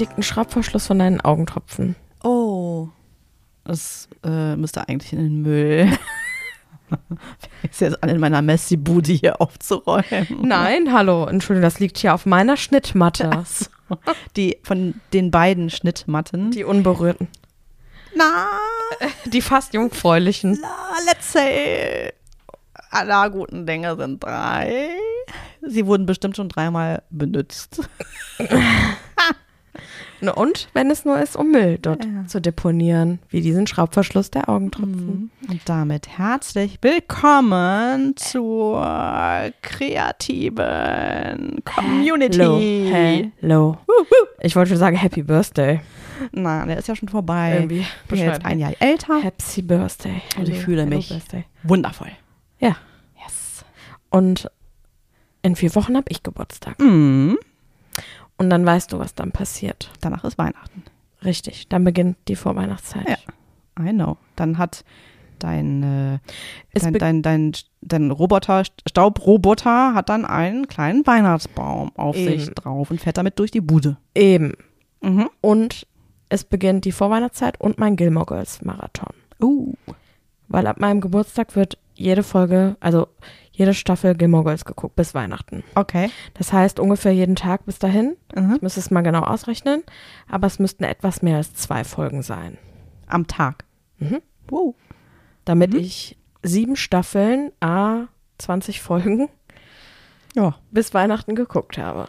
liegt ein Schraubverschluss von deinen Augentropfen. Oh. Das äh, müsste eigentlich in den Müll. ist jetzt an in meiner Messi-Bude hier aufzuräumen. Nein, hallo, Entschuldigung, das liegt hier auf meiner Schnittmatte. Die von den beiden Schnittmatten. Die unberührten. Na, Die fast jungfräulichen. na, let's say, aller guten Dinge sind drei. Sie wurden bestimmt schon dreimal benutzt. Ne, Und wenn es nur ist, um Müll dort Ja. zu deponieren, wie diesen Schraubverschluss der Augentropfen. Und damit herzlich willkommen zur kreativen Community. Hello. Ich wollte schon sagen Happy Birthday. Na, der ist ja schon vorbei. Irgendwie Ich bin jetzt ein Jahr älter. Happy Birthday. Und ich Hello, fühle hello mich- Birthday. Wundervoll. Ja. Yes. Und in vier Wochen habe ich Geburtstag. Mhm. Und dann weißt du, was dann passiert. Danach ist Weihnachten. Richtig. Dann beginnt die Vorweihnachtszeit. Ja. I know. Dann hat dein, äh, dein, dein, dein, dein Roboter, Staubroboter hat dann einen kleinen Weihnachtsbaum auf Eben. sich drauf und fährt damit durch die Bude. Eben. Mhm. Und es beginnt die Vorweihnachtszeit und mein Gilmore Girls Marathon. Uh. Weil ab meinem Geburtstag wird jede Folge, also jede Staffel Gilmore Girls geguckt bis Weihnachten. Okay. Das heißt ungefähr jeden Tag bis dahin. Mhm. Ich müsste es mal genau ausrechnen, aber es müssten etwas mehr als zwei Folgen sein. Am Tag. Mhm. Wow. Damit Mhm. ich sieben Staffeln, a 20 Folgen Ja. bis Weihnachten geguckt habe.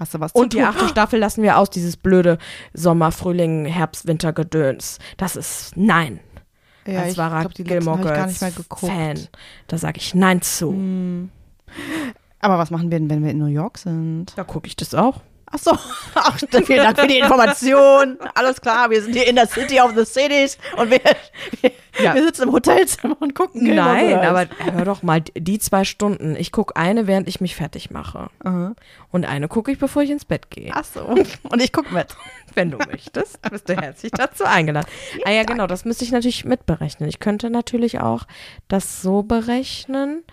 Hast du was Und zu die tun? achte Staffel lassen wir aus, dieses blöde Sommer, Frühling, Herbst, Winter Gedöns. Das ist nein. Ja, Als wahrer die letzten Gilmore Girls gar nicht mehr geguckt. Fan. Da sage ich nein zu. Hm. Aber was machen wir denn, wenn wir in New York sind? Da gucke ich das auch. Ach so. Ach, vielen Dank für die Information. Alles klar, wir sind hier in der City of the Cities und wir, wir, Ja. wir sitzen im Hotelzimmer und gucken Nein, Girls. aber hör doch mal, die zwei Stunden. Ich gucke eine, während ich mich fertig mache. Aha. Und eine gucke ich, bevor ich ins Bett gehe. Ach so. Und ich gucke mit. Wenn du möchtest, bist du herzlich dazu eingeladen. Ah ja, genau, das müsste ich natürlich mitberechnen. Ich könnte natürlich auch das so berechnen,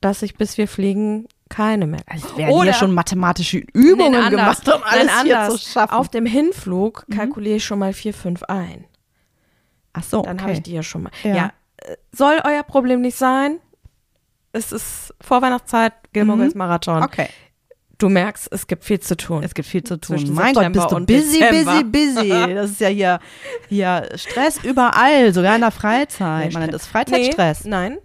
dass ich, bis wir fliegen, keine mehr. Es werden Oder- hier schon mathematische Übungen Nein, anders. gemacht, um alles Nein, hier zu schaffen. Auf dem Hinflug kalkuliere ich schon mal vier, fünf ein. Ach so, Dann okay. habe ich die ja schon mal. Ja. Ja. soll euer Problem nicht sein. Es ist Vorweihnachtszeit, Gilmore Mhm. Marathon. Okay. Du merkst, es gibt viel zu tun. Es gibt viel zu tun. Zwischen mein Gott, bist du busy, Dezember. busy, busy. Das ist ja hier, hier Stress überall, sogar in der Freizeit. Man nennt es Stress. Freizeitstress. Nee, nein.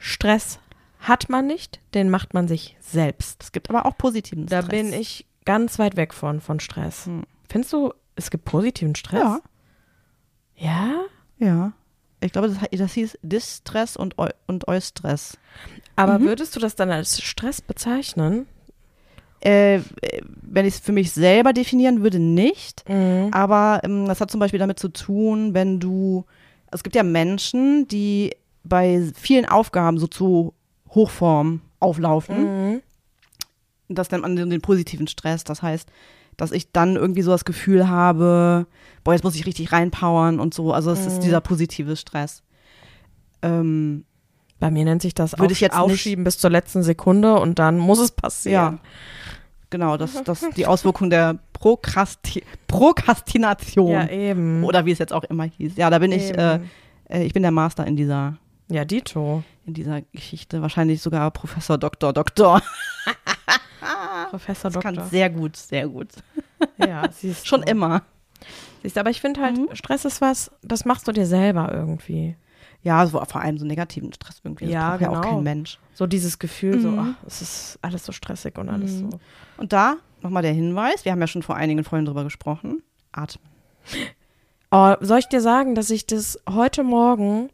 Stress hat man nicht, den macht man sich selbst. Es gibt aber auch positiven Da Stress. bin ich ganz weit weg von, von Stress. Hm. Findest du, es gibt positiven Stress? Ja, Ja? ja. Ich glaube, das, das hieß Distress und, Eu und Eustress. Aber Mhm. würdest du das dann als Stress bezeichnen? Äh, wenn ich es für mich selber definieren würde, nicht. Mhm. Aber ähm, das hat zum Beispiel damit zu tun, wenn du, es gibt ja Menschen, die bei vielen Aufgaben so zu Hochform auflaufen. Mhm. Das nennt man den, positiven Stress. Das heißt, dass ich dann irgendwie so das Gefühl habe, boah, jetzt muss ich richtig reinpowern und so. Also es ist Mhm. dieser positive Stress. Ähm, Bei mir nennt sich das Würde ich jetzt Aufschieben bis zur letzten Sekunde und dann muss es passieren. ja, genau, das, das die Auswirkung der Prokrasti Prokrastination. Ja, eben. Oder wie es jetzt auch immer hieß. Ja, da bin ich, äh, Eben. äh, ich bin der Master in dieser, ja, Dito. in dieser Geschichte. Wahrscheinlich sogar Professor Doktor Doktor. Professor Das kann Doktor. sehr gut, sehr gut. Ja, siehst Schon du. immer. Siehst aber ich finde halt, Mhm. Stress ist was, das machst du dir selber irgendwie. Ja, so, vor allem so negativen Stress irgendwie. Das Ja, braucht ja auch genau. kein Mensch. So dieses Gefühl, so, Mhm. ach, es ist alles so stressig und alles Mhm. so. Und da nochmal der Hinweis, wir haben ja schon vor einigen Folgen drüber gesprochen. Atmen. Oh, soll ich dir sagen, dass ich das heute Morgen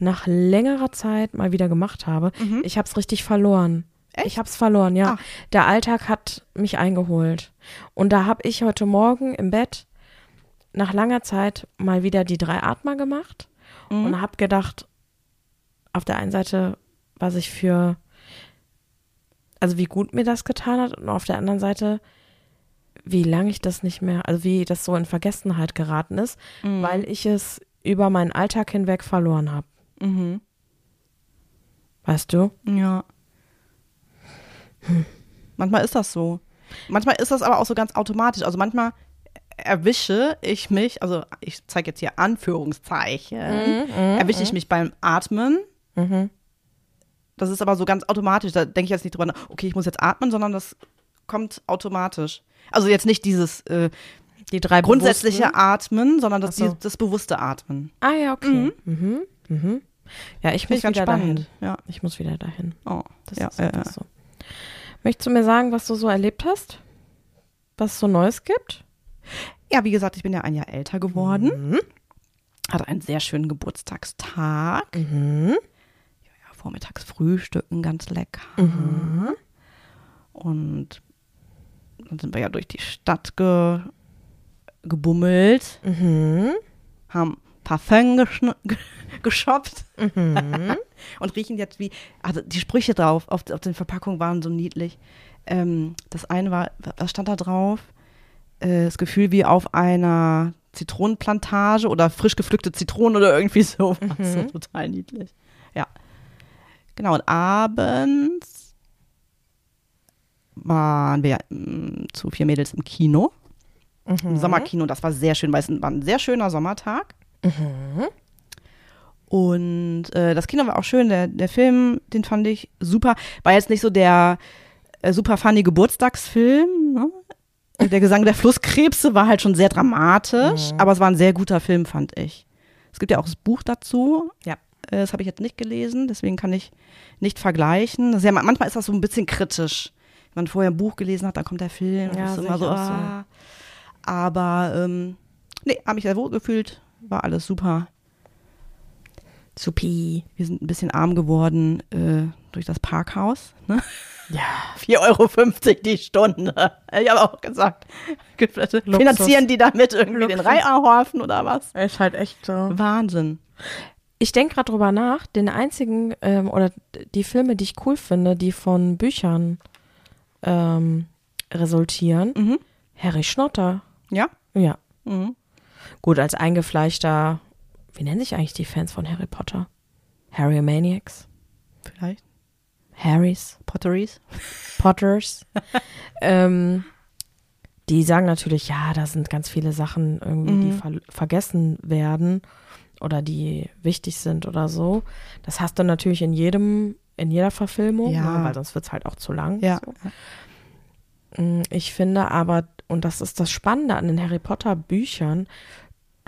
nach längerer Zeit mal wieder gemacht habe? Mhm. Ich habe es richtig verloren. Echt? Ich habe es verloren, ja. Ach. Der Alltag hat mich eingeholt. Und da habe ich heute Morgen im Bett nach langer Zeit mal wieder die drei Atmer gemacht Mhm. und habe gedacht, auf der einen Seite, was ich für, also wie gut mir das getan hat und auf der anderen Seite, wie lange ich das nicht mehr, also wie das so in Vergessenheit geraten ist, Mhm. weil ich es über meinen Alltag hinweg verloren habe. Mhm. Weißt du? Ja. Manchmal ist das so. Manchmal ist das aber auch so ganz automatisch. Also manchmal erwische ich mich, also ich zeige jetzt hier Anführungszeichen, erwische ich mich beim Atmen. Mhm. Das ist aber so ganz automatisch. Da denke ich jetzt nicht drüber nach, okay, ich muss jetzt atmen, sondern das kommt automatisch. Also jetzt nicht dieses äh, Die drei grundsätzliche bewussten? Atmen, sondern das, so. die, das bewusste Atmen. Ah ja, okay. Mhm. Mhm. Ja, ich muss wieder spannend. dahin. Ja. Ich muss wieder dahin. Oh, Das ja, ist ja, ja. so. Möchtest du mir sagen, was du so erlebt hast? Was es so Neues gibt? ja, wie gesagt, ich bin ja ein Jahr älter geworden. Mhm. Hatte einen sehr schönen Geburtstagstag. Mhm. Ja, vormittags frühstücken, ganz lecker. Mhm. Und dann sind wir ja durch die Stadt ge gebummelt, Mhm. haben Parfum geshoppt Mhm. und riechen jetzt wie, also die Sprüche drauf auf, auf den Verpackungen waren so niedlich. Ähm, das eine war, was stand da drauf? Äh, das Gefühl wie auf einer Zitronenplantage oder frisch gepflückte Zitronen oder irgendwie so. So total niedlich. Ja. Genau, und abends waren wir mm, zu vier Mädels im Kino. Im Sommerkino, das war sehr schön, weil es war ein sehr schöner Sommertag. Mhm. Und äh, das Kino war auch schön, der, der Film, den fand ich super. War jetzt nicht so der äh, super funny Geburtstagsfilm. Ne? Der Gesang der Flusskrebse war halt schon sehr dramatisch, aber es war ein sehr guter Film, fand ich. Es gibt ja auch das Buch dazu. Ja. Äh, Das habe ich jetzt nicht gelesen, deswegen kann ich nicht vergleichen. Das ist ja, manchmal ist das so ein bisschen kritisch. Wenn man vorher ein Buch gelesen hat, dann kommt der Film. Ja, das ist immer ich so, ah. Aber ähm, nee, habe mich sehr wohl gefühlt. War alles super. Supi. Wir sind ein bisschen arm geworden äh, durch das Parkhaus. Ne? Ja. 4,50 Euro die Stunde. Ich habe auch gesagt, finanzieren die damit irgendwie den Luxus. Reiherhorfen oder was? Ist halt echt so. Wahnsinn. Ich denke gerade drüber nach, den einzigen ähm, oder die Filme, die ich cool finde, die von Büchern ähm, resultieren, Mhm. Harry Schnotter. Ja? Ja. Mhm. Gut, als eingefleischter, wie nennen sich eigentlich die Fans von Harry Potter? Harry Maniacs? Vielleicht. Harrys? Potteries. Potters? ähm, die sagen natürlich, ja, da sind ganz viele Sachen irgendwie, die Mhm. ver vergessen werden oder die wichtig sind oder so. Das hast du natürlich in jedem, in jeder Verfilmung, Ja. ne, weil sonst wird es halt auch zu lang. Ja. So. Mm, Ich finde aber, und das ist das Spannende an den Harry Potter Büchern,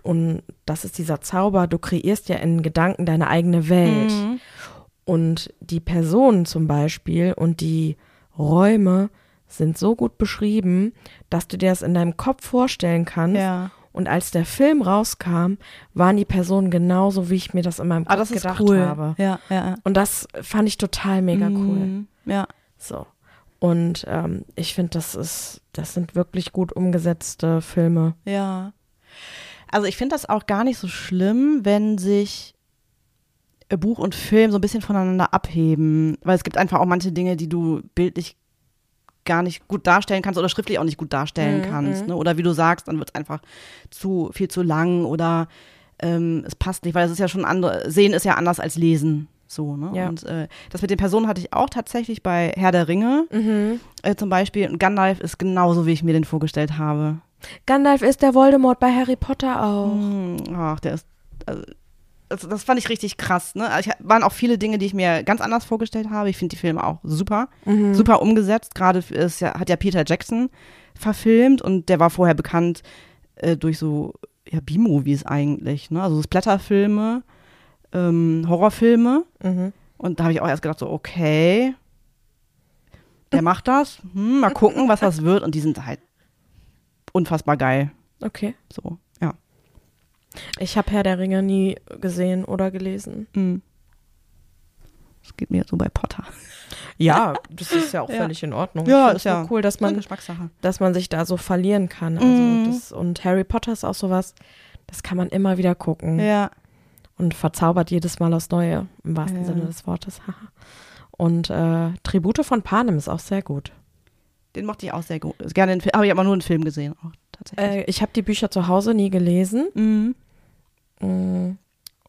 und das ist dieser Zauber, du kreierst ja in Gedanken deine eigene Welt. Mhm. Und die Personen zum Beispiel und die Räume sind so gut beschrieben, dass du dir das in deinem Kopf vorstellen kannst. Ja. Und als der Film rauskam, waren die Personen genauso, wie ich mir das in meinem Kopf Ah, das ist gedacht cool. habe. Ja, ja. Und das fand ich total mega cool. Mhm. Ja. So. Und ähm, ich finde, das ist, das sind wirklich gut umgesetzte Filme. Ja. Also ich finde das auch gar nicht so schlimm, wenn sich äh, Buch und Film so ein bisschen voneinander abheben, weil es gibt einfach auch manche Dinge, die du bildlich gar nicht gut darstellen kannst oder schriftlich auch nicht gut darstellen Mhm, kannst. Ne? Oder wie du sagst, dann wird es einfach zu viel zu lang oder ähm, es passt nicht, weil es ist ja schon andere, sehen ist ja anders als lesen. So, ne? Ja. Und äh, das mit den Personen hatte ich auch tatsächlich bei Herr der Ringe äh, zum Beispiel. Und Gandalf ist genauso, wie ich mir den vorgestellt habe. Gandalf ist der Voldemort bei Harry Potter auch. Mm, Ach, der ist. Also, das, das fand ich richtig krass. Ne? Also ich, waren auch viele Dinge, die ich mir ganz anders vorgestellt habe. Ich finde die Filme auch super, Mhm. super umgesetzt. Gerade ja, hat ja Peter Jackson verfilmt und der war vorher bekannt äh, durch so ja, B-Movies eigentlich. Ne? Also so Splatterfilme, ähm, Horrorfilme. Mhm. Und da habe ich auch erst gedacht, so, okay, der macht das. Hm, mal gucken, was das wird. Und die sind halt unfassbar geil. Okay. So, ja. Ich habe Herr der Ringe nie gesehen oder gelesen. Hm. Das geht mir jetzt so bei Potter. Ja, das ist ja auch Ja. völlig in Ordnung. Ja, ist ja cool, dass man, dass man sich da so verlieren kann. Also Mhm. das, und Harry Potter ist auch sowas, das kann man immer wieder gucken Ja. Und verzaubert jedes Mal aufs Neue, im wahrsten Ja. Sinne des Wortes. und äh, Tribute von Panem ist auch sehr gut. Den mochte ich auch sehr gut. Gerne den habe ich aber nur einen Film gesehen, auch tatsächlich. Äh, ich habe die Bücher zu Hause nie gelesen. mhm. Mm,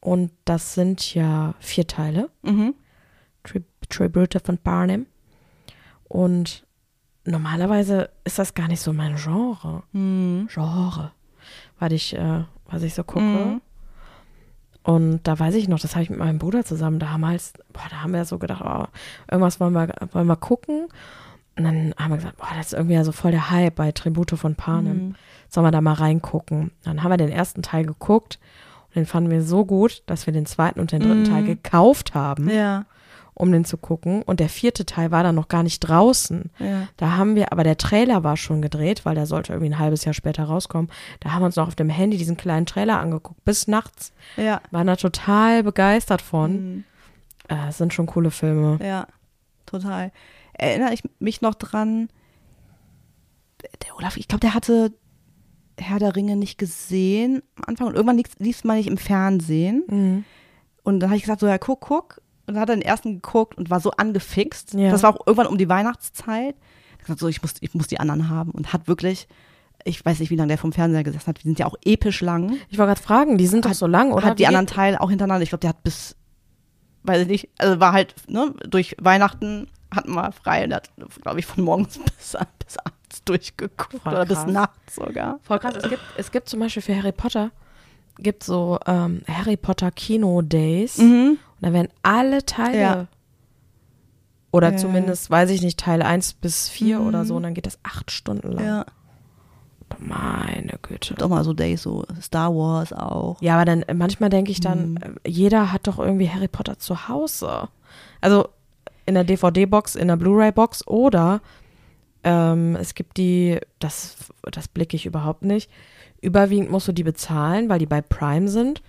Und das sind ja vier Teile. Mhm. Tri Tribute von Barnum. Und normalerweise ist das gar nicht so mein Genre. Mhm. Genre. Was ich, äh, was ich so gucke. Und da weiß ich noch, das habe ich mit meinem Bruder zusammen, da haben wir halt, boah, da haben wir so gedacht, oh, irgendwas wollen wir, wollen wir gucken. Und dann haben wir gesagt, boah, das ist irgendwie ja so voll der Hype bei Tribute von Panem. Mhm. Sollen wir da mal reingucken? Dann haben wir den ersten Teil geguckt und den fanden wir so gut, dass wir den zweiten und den dritten Mhm. Teil gekauft haben, Ja, um den zu gucken. Und der vierte Teil war dann noch gar nicht draußen. ja. Da haben wir, aber der Trailer war schon gedreht, weil der sollte irgendwie ein halbes Jahr später rauskommen. Da haben wir uns noch auf dem Handy diesen kleinen Trailer angeguckt, bis nachts. Ja. Waren da total begeistert von. Mhm. Äh, es sind schon coole Filme. Ja, total. Erinnere ich mich noch dran, der Olaf, ich glaube, der hatte Herr der Ringe nicht gesehen am Anfang und irgendwann lief es mal nicht im Fernsehen. Mhm. Und dann habe ich gesagt, so ja, guck, guck. Und dann hat er den ersten geguckt und war so angefixt. Ja. Das war auch irgendwann um die Weihnachtszeit. Gesagt, so, ich muss, ich muss die anderen haben. Und hat wirklich, ich weiß nicht, wie lange der vom Fernseher gesessen hat. Die sind ja auch episch lang. Ich wollte gerade fragen, die sind doch Hat- so lang, oder? hat die anderen Teile auch hintereinander. Ich glaube, der hat bis, weiß ich nicht, also war halt, ne, durch Weihnachten hatten wir frei und hat, glaube ich, von morgens bis, bis abends durchgeguckt. Voll oder bis krass. nachts sogar. Voll krass. Es gibt, es gibt zum Beispiel für Harry Potter, gibt so ähm, Harry Potter Kino Days. Und da werden alle Teile, Ja. oder Ja. zumindest, weiß ich nicht, Teil 1 bis 4 Mhm. oder so, und dann geht das acht Stunden lang. Ja. Meine Güte. Auch mal so Days, so Star Wars auch. Ja, aber dann äh, manchmal denke ich dann, Mhm. äh, jeder hat doch irgendwie Harry Potter zu Hause. Also in der DVD-Box, in der Blu-ray-Box oder ähm, es gibt die, das, das blicke ich überhaupt nicht. Überwiegend musst du die bezahlen, weil die bei Prime sind.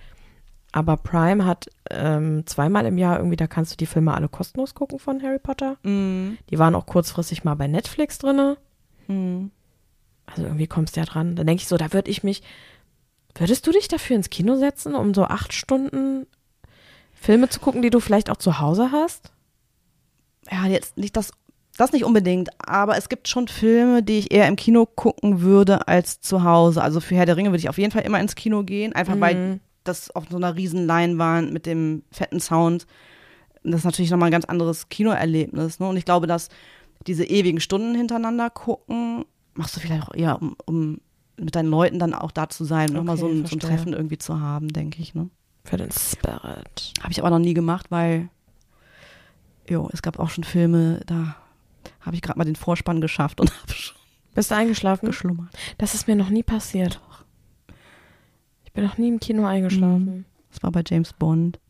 Aber Prime hat ähm, zweimal im Jahr irgendwie, da kannst du die Filme alle kostenlos gucken von Harry Potter. Mhm. Die waren auch kurzfristig mal bei Netflix drinne. Mhm. Also irgendwie kommst du ja dran. Dann denke ich so, da würde ich mich, würdest du dich dafür ins Kino setzen, um so acht Stunden Filme zu gucken, die du vielleicht auch zu Hause hast? Ja, jetzt nicht das, das nicht unbedingt, aber es gibt schon Filme, die ich eher im Kino gucken würde als zu Hause. Also für Herr der Ringe würde ich auf jeden Fall immer ins Kino gehen, einfach weil Mhm. Das auf so einer riesen Leinwand mit dem fetten Sound, das ist natürlich nochmal ein ganz anderes Kinoerlebnis. Ne? Und ich glaube, dass diese ewigen Stunden hintereinander gucken, machst du vielleicht auch eher, um, um mit deinen Leuten dann auch da zu sein, nochmal so, Okay, ein, so ein. Treffen irgendwie zu haben, denke ich. Ne? Für den Spirit. Habe ich aber noch nie gemacht, weil jo, es gab auch schon Filme, da habe ich gerade mal den Vorspann geschafft und habe schon Bist du eingeschlafen? geschlummert. Das ist mir noch nie passiert. Ich bin noch nie im Kino eingeschlafen. Das war bei James Bond.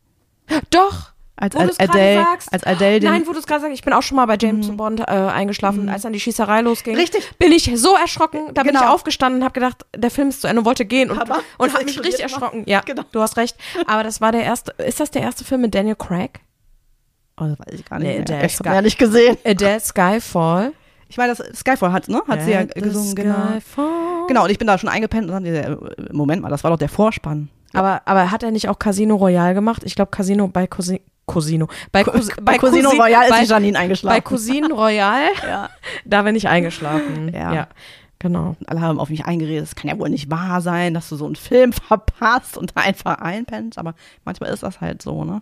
Doch! Als, Wo als Adele, sagst. als Adele den, Nein, wo du es gerade sagst, ich bin auch schon mal bei James Mhm. Bond äh, eingeschlafen, als dann die Schießerei losging. Richtig. Bin ich so erschrocken, da bin ich Genau. aufgestanden und habe gedacht, der Film ist zu Ende und wollte gehen und, Aber und habe mich richtig erschrocken. Ja, Genau. du hast recht. Aber das war der erste, ist das der erste Film mit Daniel Craig? oh, das weiß ich gar nicht Nee, mehr. geil. ja nicht gesehen. Adele Skyfall. Ich meine, das Skyfall hat, ne? Hat sie ja gesungen, genau. Genau, und ich bin da schon eingepennt und dann, äh, Moment mal, das war doch der Vorspann. Aber, aber hat er nicht auch Casino Royale gemacht? Ich glaube Casino bei Cosi Cosino. Bei, Cous Bei Cosino Cousin- Royale ist bei, die Janine eingeschlafen. bei Cousine Royale, ja. da bin ich eingeschlafen. Ja. ja genau. Alle haben auf mich eingeredet, es kann ja wohl nicht wahr sein, dass du so einen Film verpasst und da einfach einpennst, aber manchmal ist das halt so, ne?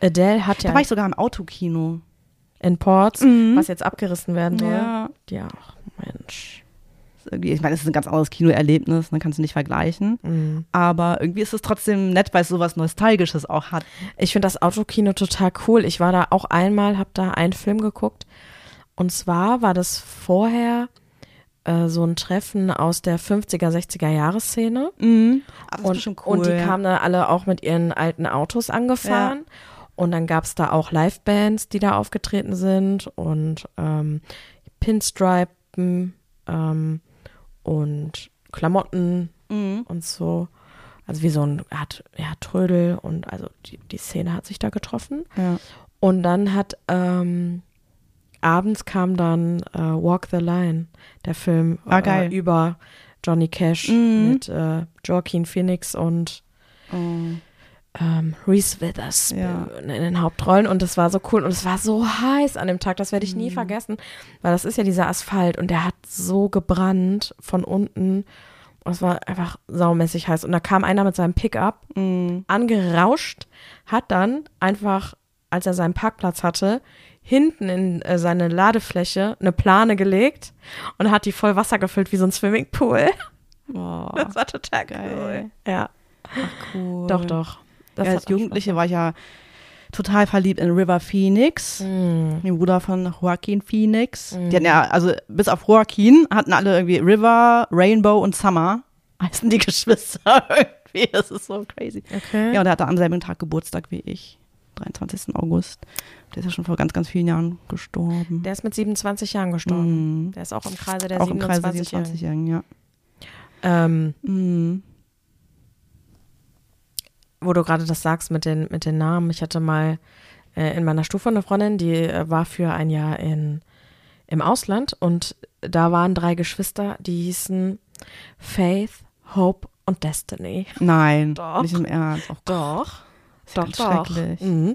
Adele hat Da ja war ich sogar im Autokino. In Ports, Mhm. was jetzt abgerissen werden soll. Ja. Ja, ach, Mensch. Ist Ich meine, es ist ein ganz anderes Kinoerlebnis, ne? kannst du nicht vergleichen. Mhm. Aber irgendwie ist es trotzdem nett, weil es sowas Nostalgisches auch hat. Ich finde das Autokino total cool. Ich war da auch einmal, habe da einen Film geguckt. Und zwar war das vorher äh, so ein Treffen aus der 50er, 60er Jahreszene. Mhm. Ah, das ist und, bestimmt cool. und die ja. kamen dann alle auch mit ihren alten Autos angefahren. Und dann gab es da auch Livebands, die da aufgetreten sind und ähm, Pinstripen ähm, und Klamotten Mhm. und so. Also wie so ein Art ja, Trödel und also die, die Szene hat sich da getroffen. Ja. Und dann hat ähm, abends kam dann äh, Walk the Line, der Film Ah. Äh, über Johnny Cash Mhm. mit äh, Joaquin Phoenix und Oh. Ähm, Reese Withers Ja. in den Hauptrollen und das war so cool und es war so heiß an dem Tag, das werde ich Mhm. nie vergessen, weil das ist ja dieser Asphalt und der hat so gebrannt von unten und es war einfach saumäßig heiß und da kam einer mit seinem Pickup Mhm. angerauscht, hat dann einfach, als er seinen Parkplatz hatte, hinten in äh, seine Ladefläche eine Plane gelegt und hat die voll Wasser gefüllt wie so ein Swimmingpool. Boah, Das war total geil. cool. Ja, cool. doch, doch. Das ja, als Jugendliche war ich ja total verliebt in River Phoenix, gemacht. den Bruder von Joaquin Phoenix. Mhm. Die hatten ja, also bis auf Joaquin hatten alle irgendwie River, Rainbow und Summer. Heißen die Geschwister irgendwie. Das ist so crazy. Mm, Okay. Ja, und er hatte am selben Tag Geburtstag wie ich. 23. August. Der ist ja schon vor ganz, ganz vielen Jahren gestorben. Der ist mit 27 Jahren gestorben. Mhm. Der ist auch im Kreise der Auch im Kreis 27 der 27-Jährigen, ja. Ähm, Mhm. Wo du gerade das sagst mit den, mit den Namen. Ich hatte mal äh, in meiner Stufe eine Freundin, die äh, war für ein Jahr in, im Ausland und da waren drei Geschwister, die hießen Faith, Hope und Destiny. Nein, Doch. nicht im Ernst. Oh, Doch. Doch, doch. schrecklich. Mhm.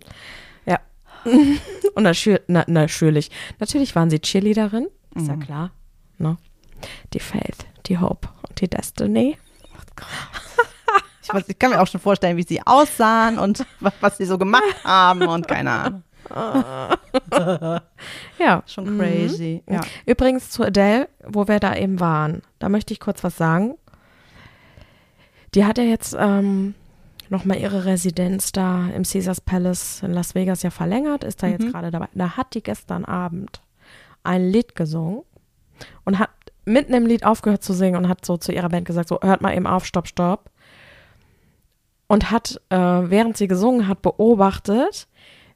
Ja. und natürlich, na, natürlich. Natürlich waren sie Cheerleaderin, ist ja Mhm. klar. Ne? Die Faith, die Hope und die Destiny. Ich, weiß, ich kann mir auch schon vorstellen, wie sie aussahen und was, sie so gemacht haben und keine Ahnung. Ja. Schon crazy. Ja. Übrigens zu Adele, wo wir da eben waren, da möchte ich kurz was sagen. Die hat ja jetzt ähm, nochmal ihre Residenz da im Caesars Palace in Las Vegas ja verlängert, ist da jetzt Mhm. gerade dabei. Da hat die gestern Abend ein Lied gesungen und hat mitten im Lied aufgehört zu singen und hat so zu ihrer Band gesagt, so hört mal eben auf, stopp, stopp. Und hat, äh, während sie gesungen hat, beobachtet,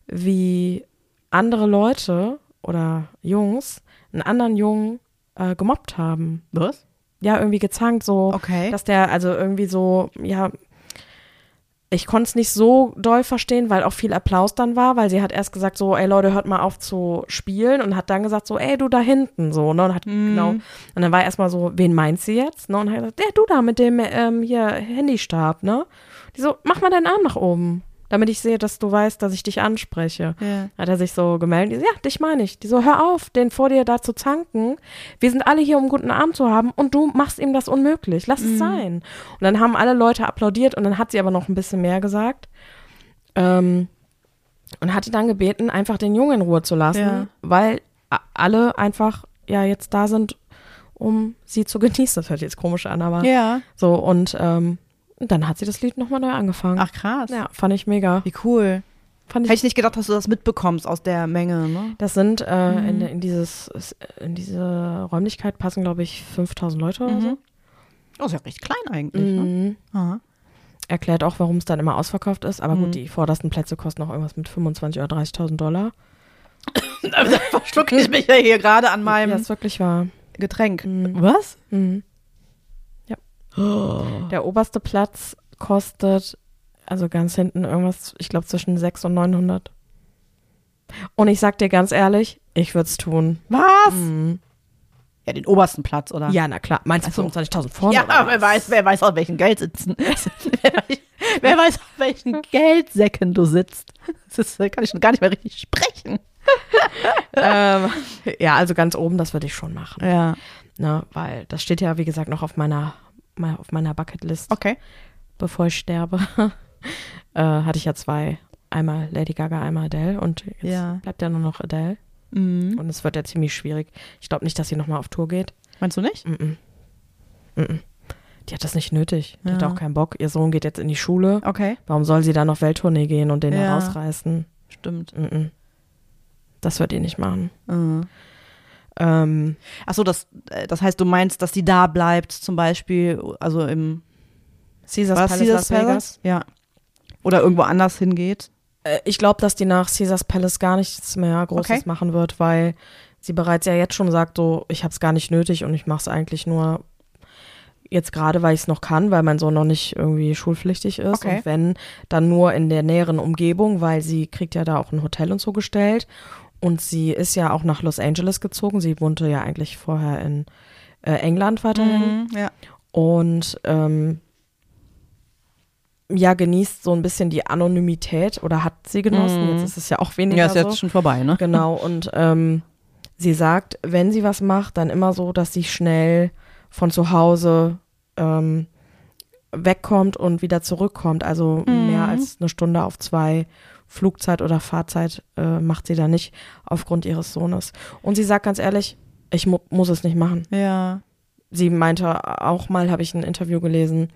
wie andere Leute oder Jungs einen anderen Jungen äh, gemobbt haben. Was? Ja, irgendwie gezankt, so, Okay. dass der also irgendwie so, ja, ich konnte es nicht so doll verstehen, weil auch viel Applaus dann war, weil sie hat erst gesagt so, ey Leute, hört mal auf zu spielen und hat dann gesagt so, ey, du da hinten, so, ne, und hat, Mhm. genau, und dann war erstmal so, wen meint sie jetzt, ne, und hat gesagt, der, du da mit dem, ähm, hier, Handystab, ne, die so, mach mal deinen Arm nach oben, damit ich sehe, dass du weißt, dass ich dich anspreche. Ja. Hat er sich so gemeldet. Die so, ja, dich meine ich. Die so, hör auf, den vor dir da zu zanken. Wir sind alle hier, um einen guten Abend zu haben und du machst ihm das unmöglich. Lass es sein. Und dann haben alle Leute applaudiert und dann hat sie aber noch ein bisschen mehr gesagt. Ähm, und hat ihn dann gebeten, einfach den Jungen in Ruhe zu lassen, Ja. weil alle einfach ja jetzt da sind, um sie zu genießen. Das hört jetzt komisch an, aber ja. so und ähm, dann hat sie das Lied nochmal neu angefangen. Ach krass. Ja, fand ich mega. Wie cool. Fand ich Hätte ich nicht gedacht, dass du das mitbekommst aus der Menge, ne? Das sind äh, Mhm. in, in dieses in diese Räumlichkeit passen glaube ich 5000 Leute oder so. Oh, ist ja recht klein eigentlich, ne? Mhm. Aha. Erklärt auch, warum es dann immer ausverkauft ist. Aber Mhm. gut, die vordersten Plätze kosten auch irgendwas mit 25 oder 30.000 Dollar. Da verschlucke ich mich ja hier gerade an Ja, meinem ist wirklich wahr. Getränk. Mhm. Was? Mhm. Der oberste Platz kostet also ganz hinten irgendwas, ich glaube zwischen 6 und 900. Und ich sag dir ganz ehrlich, ich würde es tun. Was? Mhm. Ja, den obersten Platz, oder? Ja, na klar. Meinst du Ach so. 25.000 vorne? Ja, oder wer weiß, wer weiß, auf welchen Geld sitzen. wer, weiß, wer weiß, auf welchen Geldsäcken du sitzt. Das kann ich schon gar nicht mehr richtig sprechen. ähm, ja, also ganz oben, das würde ich schon machen. Ja. Ne, weil das steht ja, wie gesagt, noch auf meiner, mal auf meiner Bucketlist, Okay. bevor ich sterbe. äh, hatte ich ja zwei. Einmal Lady Gaga, einmal Adele und jetzt Ja. bleibt ja nur noch Adele. Mhm. Und es wird ja ziemlich schwierig. Ich glaube nicht, dass sie nochmal auf Tour geht. Meinst du nicht? Mm -mm. Die hat das nicht nötig. Die hat Ja. auch keinen Bock. Ihr Sohn geht jetzt in die Schule. Okay. Warum soll sie da noch Welttournee gehen und den Ja. rausreißen? Stimmt. Mm -mm. Das wird ihr nicht machen. Mhm. Ähm, Achso, das, äh, das heißt, du meinst, dass die da bleibt, zum Beispiel, also im Caesars Palace Las Vegas. Ja. Oder irgendwo anders hingeht. Äh, Ich glaube, dass die nach Caesars Palace gar nichts mehr Großes Okay. machen wird, weil sie bereits ja jetzt schon sagt, so, ich habe es gar nicht nötig und ich mache es eigentlich nur jetzt gerade, weil ich es noch kann, weil mein Sohn noch nicht irgendwie schulpflichtig ist. Okay. Und wenn, dann nur in der näheren Umgebung, weil sie kriegt ja da auch ein Hotel und so gestellt. Und sie ist ja auch nach Los Angeles gezogen. Sie wohnte ja eigentlich vorher in äh, England weiterhin. Ja. Und ähm, ja, genießt so ein bisschen die Anonymität oder hat sie genossen. Mhm. Jetzt ist es ja auch weniger Ja, ist so. jetzt schon vorbei, ne? Genau, und ähm, sie sagt, wenn sie was macht, dann immer so, dass sie schnell von zu Hause ähm, wegkommt und wieder zurückkommt. Also Mhm. mehr als eine Stunde auf zwei Flugzeit oder Fahrzeit äh, macht sie da nicht aufgrund ihres Sohnes. Und sie sagt ganz ehrlich, ich mu muss es nicht machen. Ja. Sie meinte auch mal, habe ich ein Interview gelesen,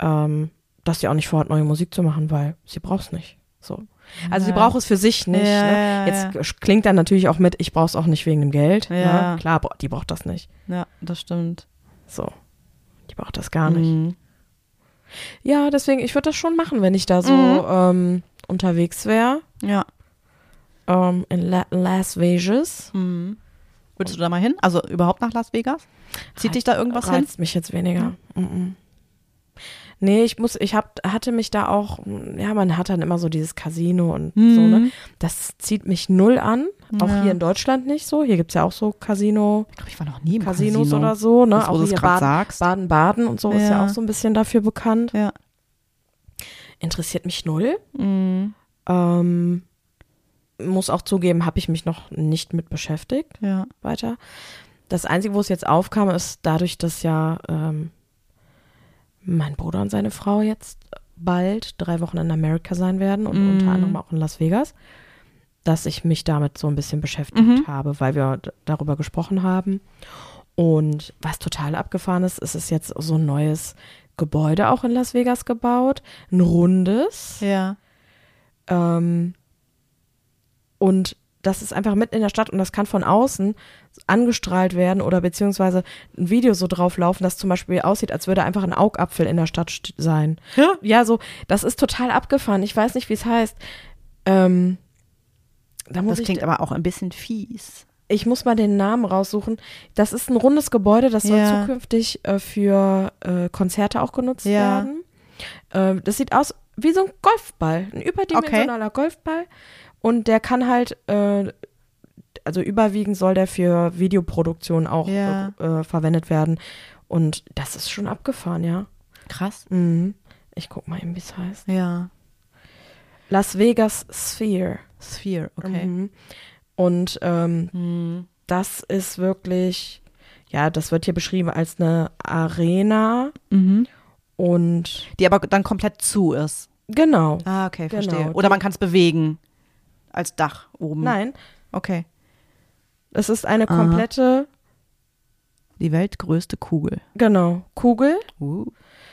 ähm, dass sie auch nicht vorhat, neue Musik zu machen, weil sie braucht es nicht. So. Also sie Ja. braucht es für sich nicht. Ja, ne? ja, Jetzt klingt dann natürlich auch mit, ich brauche es auch nicht wegen dem Geld. Ja. Ne? Klar, die braucht das nicht. Ja, das stimmt. So. Die braucht das gar nicht. Mhm. Ja, deswegen, ich würde das schon machen, wenn ich da so Mhm. ähm, unterwegs wäre. Ja. Ähm, in La Las Vegas. Mhm. Würdest du da mal hin? Also überhaupt nach Las Vegas? Zieht dich da irgendwas hin? Reizt mich jetzt weniger. Mhm. Nee, ich muss, ich hab, hatte mich da auch, ja, man hat dann immer so dieses Casino und so, ne? Mhm. Das zieht mich null an. Auch Ja. hier in Deutschland nicht so. Hier gibt's ja auch so Casino, Ich glaube, ich war noch nie im Casinos Casino. oder so, ne? Wo auch es hier Baden, sagst. Baden-Baden und so ist ja Ja. auch so ein bisschen dafür bekannt. Ja. Interessiert mich null. Mhm. Ähm, muss auch zugeben, habe ich mich noch nicht mit beschäftigt Ja. weiter. Das Einzige, wo es jetzt aufkam, ist dadurch, dass ja ähm, mein Bruder und seine Frau jetzt bald drei Wochen in Amerika sein werden und Mhm. unter anderem auch in Las Vegas, dass ich mich damit so ein bisschen beschäftigt Mhm. habe, weil wir darüber gesprochen haben. Und was total abgefahren ist, ist es jetzt so ein neues Gebäude auch in Las Vegas gebaut, ein rundes. Ja. Ähm, und das ist einfach mitten in der Stadt und das kann von außen angestrahlt werden oder beziehungsweise ein Video so drauflaufen, das zum Beispiel aussieht, als würde einfach ein Augapfel in der Stadt st- sein. Ja. Ja, so, das ist total abgefahren. Ich weiß nicht, wie es heißt. Ähm, da Das klingt aber auch ein bisschen fies. Ich muss mal den Namen raussuchen. Das ist ein rundes Gebäude, das soll Ja. zukünftig äh, für äh, Konzerte auch genutzt Ja. werden. Äh, das sieht aus wie so ein Golfball, ein überdimensionaler Golfball. Und der kann halt, äh, also überwiegend soll der für Videoproduktion auch Ja. äh, verwendet werden. Und das ist schon abgefahren, ja. Krass. Mhm. Ich guck mal eben, wie es heißt. Ja. Las Vegas Sphere. Sphere, okay. Mhm. Und ähm, Mhm. das ist wirklich, ja, das wird hier beschrieben als eine Arena Mhm. und Die aber dann komplett zu ist. genau. Ah, okay, Genau. verstehe. Oder man kann es bewegen. Als Dach oben. Nein, Okay. es ist eine Aha. komplette, Die weltgrößte Kugel. genau, Kugel. Uh.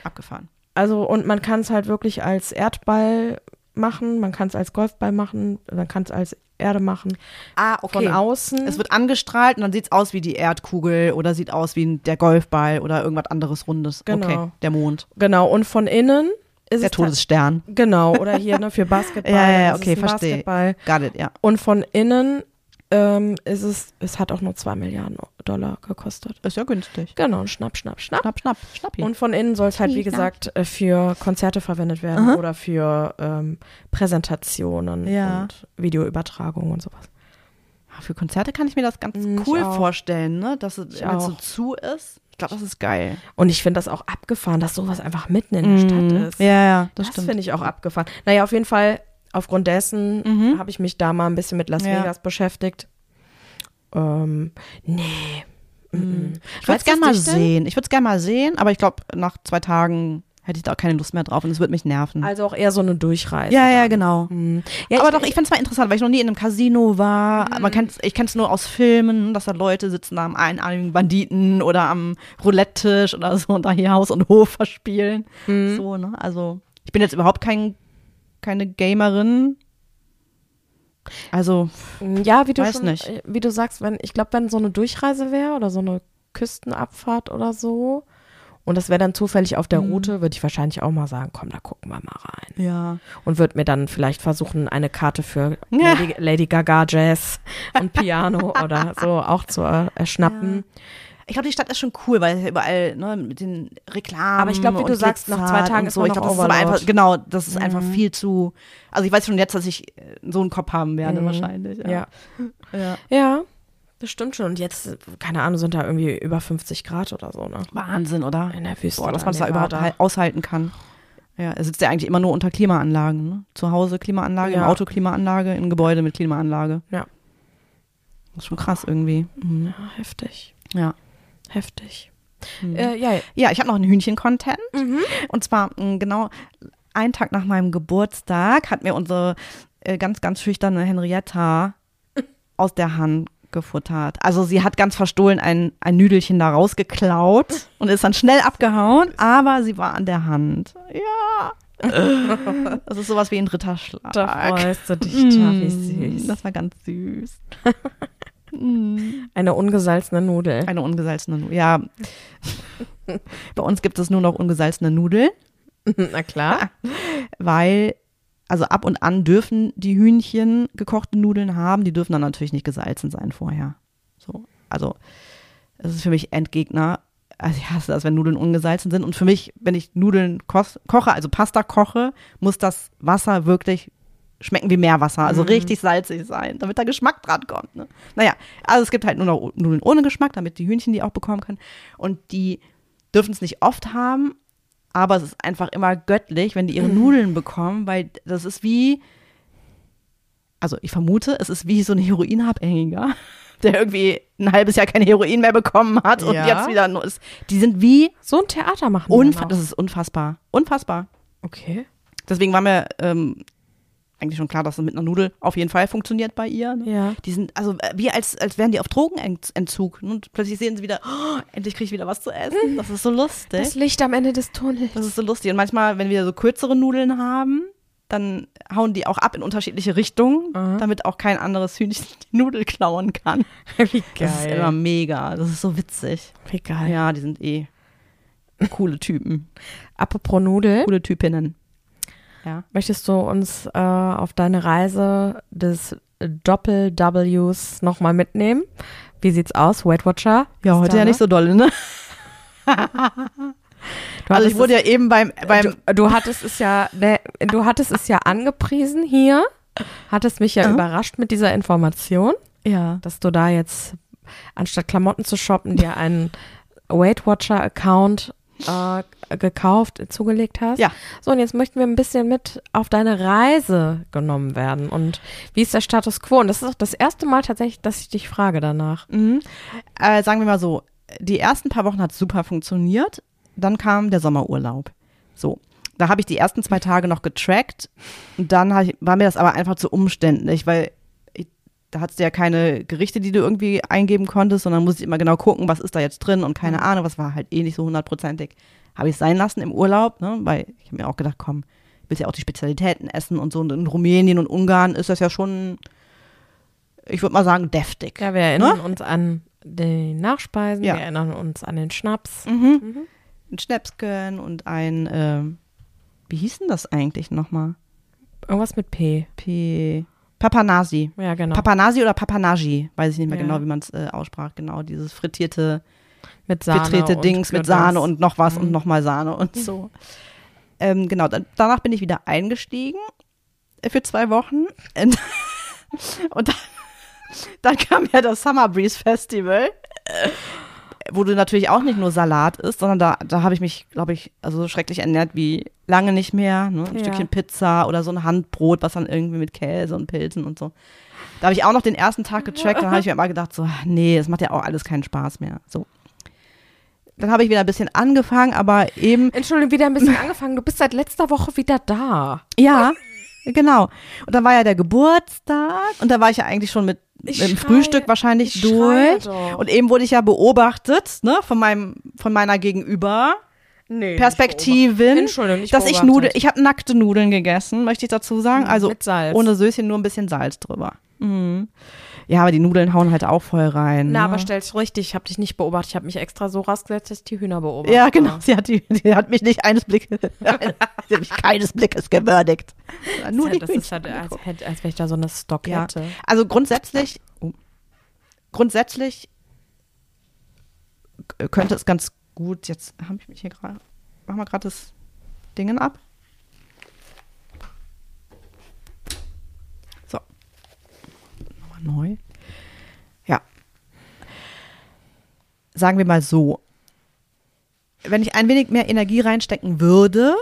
Abgefahren. Also und man kann es halt wirklich als Erdball machen, man kann es als Golfball machen, man kann es als Erde machen. Ah, Von außen. Es wird angestrahlt und dann sieht es aus wie die Erdkugel oder sieht aus wie der Golfball oder irgendwas anderes Rundes. Genau. Okay, der Mond. genau, und von innen ist Der es Todesstern. Genau, oder hier ne, für Basketball. Ja, ja, okay, verstehe. Basketball. Got it, ja. Und von innen ähm, ist es, es hat auch nur zwei Milliarden Dollar gekostet. Ist ja günstig. Genau, schnapp, schnapp, schnapp. Schnapp, schnapp, schnappi. Und von innen soll es halt, wie Schnapp. gesagt, äh, für Konzerte verwendet werden Aha. oder für ähm, Präsentationen Ja. und Videoübertragungen und sowas. Ja, Für Konzerte kann ich mir das ganz Mm, ich cool auch. vorstellen, ne? Dass es so zu ist. Ich glaube, das ist geil. Und ich finde das auch abgefahren, dass sowas einfach mitten in der Stadt ist. Mm. Ja, ja, das, Das, stimmt. finde ich auch abgefahren. Naja, auf jeden Fall, aufgrund dessen Mhm. habe ich mich da mal ein bisschen mit Las Ja. Vegas beschäftigt. Ähm, nee. mhm. Ich würde es gerne mal sehen. Ich würde es gerne mal sehen, aber ich glaube, nach zwei Tagen hätte ich da auch keine Lust mehr drauf und es würde mich nerven. Also auch eher so eine Durchreise. ja, ja, genau. Mhm. Ja, aber ich, doch, ich fände es mal interessant, weil ich noch nie in einem Casino war. Mhm. Man kennt's, ich kenne es nur aus Filmen, dass da Leute sitzen da am einarmigen Banditen oder am Roulette-Tisch oder so und da hier Haus und Hof verspielen. Mhm. So, ne? Also, ich bin jetzt überhaupt kein, keine Gamerin. Also, Ja, wie du Weiß schon, nicht. äh, wie du sagst, wenn ich glaube, wenn so eine Durchreise wäre oder so eine Küstenabfahrt oder so und das wäre dann zufällig auf der Mhm. Route, würde ich wahrscheinlich auch mal sagen, komm, da gucken wir mal rein ja. und würde mir dann vielleicht versuchen, eine Karte für Ja. Lady, Lady Gaga Jazz und Piano oder so auch zu äh, erschnappen. Ich glaube, die Stadt ist schon cool, weil ja überall ne, mit den Reklamen. Aber ich glaub, wie du sagst, nach zwei Tagen und ist so. man ich noch glaub, das ist aber einfach, genau, das ist einfach Mhm. viel zu. Also ich weiß schon jetzt, dass ich äh, so einen Kopf haben werde, Mhm. wahrscheinlich. Ja. ja. ja, das stimmt schon. Und jetzt, keine Ahnung, sind da irgendwie über 50 Grad oder so, ne? Wahnsinn, oder? In der Wüste. Boah, dass da man es da überhaupt aushalten kann. Ja, er sitzt ja eigentlich immer nur unter Klimaanlagen. Ne? Zu Hause Klimaanlage, im Ja. Auto Klimaanlage, im Gebäude mit Klimaanlage. Ja. Das ist schon krass irgendwie. Mhm. Ja, heftig. Ja. Heftig. Mhm. Äh, ja. Ja, ich habe noch einen Hühnchen-Content. Mhm. Und zwar mh, genau einen Tag nach meinem Geburtstag hat mir unsere äh, ganz, ganz schüchterne Henrietta aus der Hand gefuttert. Also sie hat ganz verstohlen ein, ein Nüdelchen da rausgeklaut und ist dann schnell abgehauen, aber sie war an der Hand. Ja. Das ist sowas wie ein Ritterschlag. Da freust du dich, Mm, süß. Das war ganz süß. Mm. Eine ungesalzene Nudel. Eine ungesalzene Nudel. Ja. Bei uns gibt es nur noch ungesalzene Nudeln, Na klar. weil, also ab und an dürfen die Hühnchen gekochte Nudeln haben. Die dürfen dann natürlich nicht gesalzen sein vorher. So. Also, das ist für mich Endgegner. Also ich hasse das, wenn Nudeln ungesalzen sind. Und für mich, wenn ich Nudeln koche, also Pasta koche, muss das Wasser wirklich schmecken wie Meerwasser. Also richtig salzig sein, damit der Geschmack dran kommt. Ne? Naja, also es gibt halt nur noch Nudeln ohne Geschmack, damit die Hühnchen die auch bekommen können. Und die dürfen es nicht oft haben, aber es ist einfach immer göttlich, wenn die ihre Nudeln bekommen, weil das ist wie, also ich vermute, es ist wie so ein Heroinabhängiger, der irgendwie ein halbes Jahr kein Heroin mehr bekommen hat und Ja. jetzt wieder nur ist. Die sind wie So ein Theater machen unfa das ist unfassbar, unfassbar. Okay. Deswegen war mir ähm, eigentlich schon klar, dass es mit einer Nudel auf jeden Fall funktioniert bei ihr. Ne? Ja. Die sind, also äh, wie als, als wären die auf Drogenentzug. Und plötzlich sehen sie wieder, oh, endlich kriege ich wieder was zu essen. Das ist so lustig. Das Licht am Ende des Tunnels. Das ist so lustig. Und manchmal, wenn wir so kürzere Nudeln haben, dann hauen die auch ab in unterschiedliche Richtungen, Mhm. damit auch kein anderes Hühnchen die Nudel klauen kann. Wie Das ist immer mega. Das ist so witzig. Wie geil. Ja, die sind eh coole Typen. Apropos Nudel, Coole Typinnen. Ja. möchtest du uns äh, auf deine Reise des Doppel-Ws nochmal mitnehmen? Wie sieht's aus, Weight Watcher? Ja, heute ja nicht so dolle, ne? Du Also ich hattest wurde ja eben beim, beim du, du hattest es ja, ne, du hattest es ja angepriesen hier, hattest mich ja Ja. überrascht mit dieser Information, ja. dass du da jetzt anstatt Klamotten zu shoppen dir einen Weight Watcher Account äh, gekauft, zugelegt hast. Ja. So und jetzt möchten wir ein bisschen mit auf deine Reise genommen werden und wie ist der Status quo? Und das ist auch das erste Mal tatsächlich, dass ich dich frage danach. Mhm. Äh, sagen wir mal so, die ersten paar Wochen hat super funktioniert. Dann kam der Sommerurlaub. So, da habe ich die ersten zwei Tage noch getrackt. Und dann ich, war mir das aber einfach zu umständlich, weil da hattest du ja keine Gerichte, die du irgendwie eingeben konntest, sondern musste ich immer genau gucken, was ist da jetzt drin und keine Ahnung, was war halt eh nicht so hundertprozentig. Habe ich sein lassen im Urlaub, ne? weil ich habe mir auch gedacht, komm, willst ja auch die Spezialitäten essen und so. Und in Rumänien und Ungarn ist das ja schon, ich würde mal sagen, deftig. Ja, wir erinnern uns an die Nachspeisen, Ja. wir erinnern uns an den Schnaps. Mhm. Ein Schnäpsken und ein, ähm, wie hieß denn das eigentlich nochmal? Irgendwas mit P. P. Papanasi. Ja, genau. Papanasi oder Papanagi? Weiß ich nicht mehr Ja. genau, wie man es äh, aussprach. Genau, dieses frittierte, mit Sahne. und Dings mit. Sahne und noch was und Mhm. nochmal Sahne und so. Ähm, genau, dann, danach bin ich wieder eingestiegen äh, für zwei Wochen. Und, und dann, dann kam ja das Summer Breeze Festival, wo du natürlich auch nicht nur Salat isst, sondern da, da habe ich mich, glaube ich, also so schrecklich ernährt wie lange nicht mehr. Ne? Ein Ja. Stückchen Pizza oder so ein Handbrot, was dann irgendwie mit Käse und Pilzen und so. Da habe ich auch noch den ersten Tag getrackt, dann habe ich mir aber gedacht, so, nee, das macht ja auch alles keinen Spaß mehr. So. Dann habe ich wieder ein bisschen angefangen, aber eben Entschuldigung, wieder ein bisschen angefangen. Du bist seit letzter Woche wieder da. Ja, genau. Und dann war ja der Geburtstag und da war ich ja eigentlich schon mit, Ich schreie- Frühstück wahrscheinlich durch. Und eben wurde ich ja beobachtet, ne, von meinem, von meiner Gegenüber. Nee. Perspektivin, Entschuldigung, dass ich. Nudeln, ich habe nackte Nudeln gegessen, möchte ich dazu sagen. Also Mit Salz. ohne Söschen, nur ein bisschen Salz drüber. Mhm. Ja, aber die Nudeln hauen halt auch voll rein. Na, ne? aber stell's richtig, ich habe dich nicht beobachtet. Ich habe mich extra so rausgesetzt, dass ich die Hühner beobachte. ja, genau. Sie hat, die, die hat mich nicht eines Blickes, sie hat mich keines Blickes gewürdigt. Nur die das ist halt, als, hätte- als wäre ich da so eine Stockkette. Also grundsätzlich, oh, grundsätzlich könnte es ganz gut, jetzt habe ich mich hier gerade, machen wir gerade das Dingen ab. So. Nochmal neu. Ja. Sagen wir mal so. Wenn ich ein wenig mehr Energie reinstecken würde,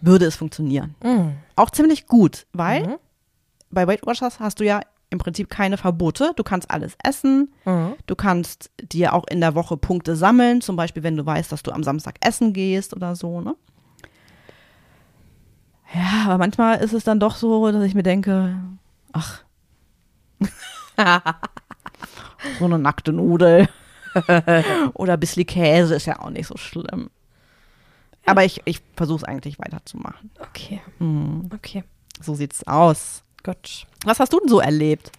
würde es funktionieren. Mhm. Auch ziemlich gut, weil Mhm. bei Weight Watchers hast du ja im Prinzip keine Verbote. Du kannst alles essen. Mhm. Du kannst dir auch in der Woche Punkte sammeln. Zum Beispiel, wenn du weißt, dass du am Samstag essen gehst oder so. Ne? Ja, aber manchmal ist es dann doch so, dass ich mir denke, ach, so eine nackte Nudel oder ein bisschen Käse ist ja auch nicht so schlimm. Aber ich, ich versuche es eigentlich weiterzumachen. Okay, Hm, okay. so sieht's aus. Gut. Was hast du denn so erlebt?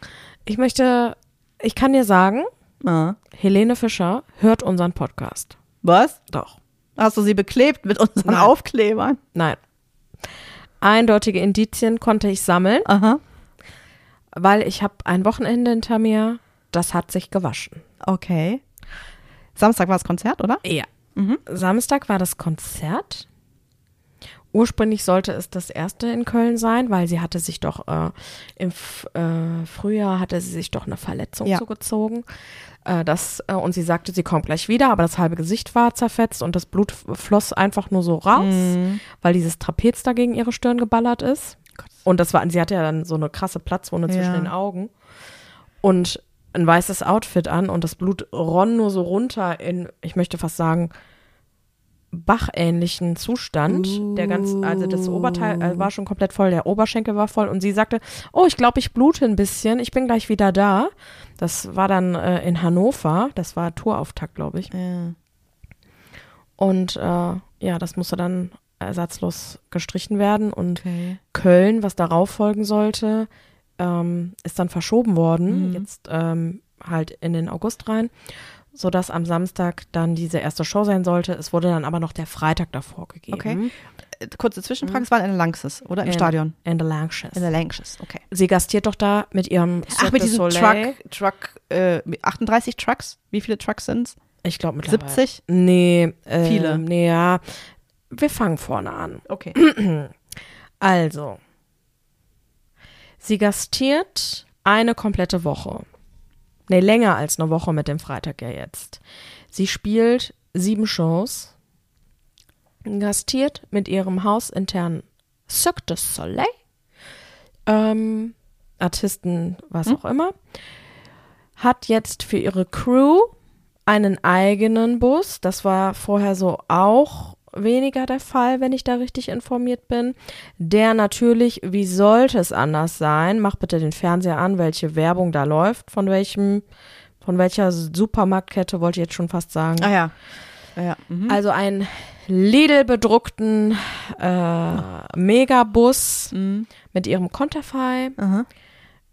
Ich möchte, ich kann dir sagen, Ah. Helene Fischer hört unseren Podcast. Was? Doch. Hast du sie beklebt mit unseren Nein. Aufklebern? Nein. Eindeutige Indizien konnte ich sammeln, Aha. Weil ich habe ein Wochenende hinter mir, das hat sich gewaschen. Okay. Samstag war das Konzert, oder? Ja. Mhm. Samstag war das Konzert. Ursprünglich sollte es das erste in Köln sein, weil sie hatte sich doch äh, im F äh, Frühjahr hatte sie sich doch eine Verletzung Ja. zugezogen. Äh, das, äh, und sie sagte, sie kommt gleich wieder, aber das halbe Gesicht war zerfetzt und das Blut floss einfach nur so raus, Mhm. weil dieses Trapez da gegen ihre Stirn geballert ist. Und das war, sie hatte ja dann so eine krasse Platzwunde zwischen Ja. den Augen. Und ein weißes Outfit an und das Blut ronn nur so runter in, ich möchte fast sagen, bachähnlichen Zustand. Der ganz, also das Oberteil äh, war schon komplett voll, der Oberschenkel war voll und sie sagte, oh, ich glaube, ich blute ein bisschen, ich bin gleich wieder da. Das war dann äh, in Hannover, das war Tourauftakt, glaube ich. Ja. Und äh, ja, das musste dann ersatzlos gestrichen werden und Okay. Köln, was darauf folgen sollte, ähm, ist dann verschoben worden, Mhm. jetzt ähm, halt in den August rein, sodass am Samstag dann diese erste Show sein sollte. Es wurde dann aber noch der Freitag davor gegeben. Okay. Äh, Kurze Zwischenfrage, es war in der Lanxess, oder? Im In- Stadion. In der Langsches. In der Lanxess, okay. Sie gastiert doch da mit ihrem Ach, mit diesem Soleil. Truck, Truck, äh, mit 38 Trucks? Wie viele Trucks sind's? Ich glaube mittlerweile. 70? Nee. Äh, Viele. Nee, ja. Wir fangen vorne an. Okay. Also, sie gastiert eine komplette Woche. Nee, länger als eine Woche mit dem Freitag ja jetzt. Sie spielt sieben Shows, gastiert mit ihrem hausinternen Cirque du Soleil, ähm, Artisten, was auch immer, hat jetzt für ihre Crew einen eigenen Bus. Das war vorher so auch weniger der Fall, wenn ich da richtig informiert bin. Der natürlich, wie sollte es anders sein? Mach bitte den Fernseher an, welche Werbung da läuft, von welchem, von welcher Supermarktkette wollte ich jetzt schon fast sagen. Ah ja. Ja, ja. Mhm. Also einen Lidl-bedruckten äh, Megabus Mhm. mit ihrem Konterfei.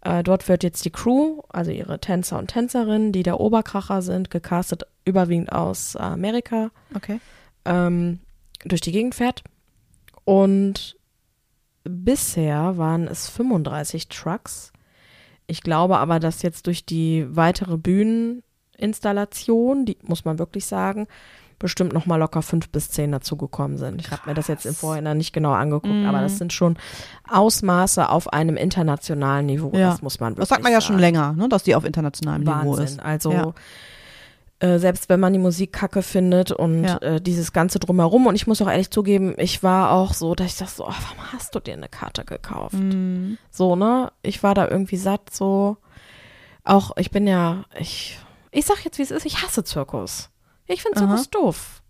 Äh, dort wird jetzt die Crew, also ihre Tänzer und Tänzerinnen, die der Oberkracher sind, gecastet überwiegend aus Amerika, Okay. ähm, durch die Gegend fährt. Und bisher waren es 35 Trucks. Ich glaube aber, dass jetzt durch die weitere Bühneninstallation, die muss man wirklich sagen, bestimmt noch mal locker fünf bis zehn dazugekommen sind. Ich habe mir das jetzt im. Vorhinein nicht genau angeguckt, Mhm. aber das sind schon Ausmaße auf einem internationalen Niveau. Ja. Das muss man wirklich Das sagt man ja schon sagen. länger, ne, dass die auf internationalem Niveau Wahnsinn. ist. Also Ja. Äh, selbst wenn man die Musik kacke findet und Ja. äh, dieses ganze drumherum. Und ich muss auch ehrlich zugeben, ich war auch so, dass ich dachte so, oh, warum hast du dir eine Karte gekauft? Mhm. So, ne? Ich war da irgendwie satt, so. Auch, ich bin ja, ich, ich sag jetzt, wie es ist, ich hasse Zirkus. Ich finde. Zirkus doof.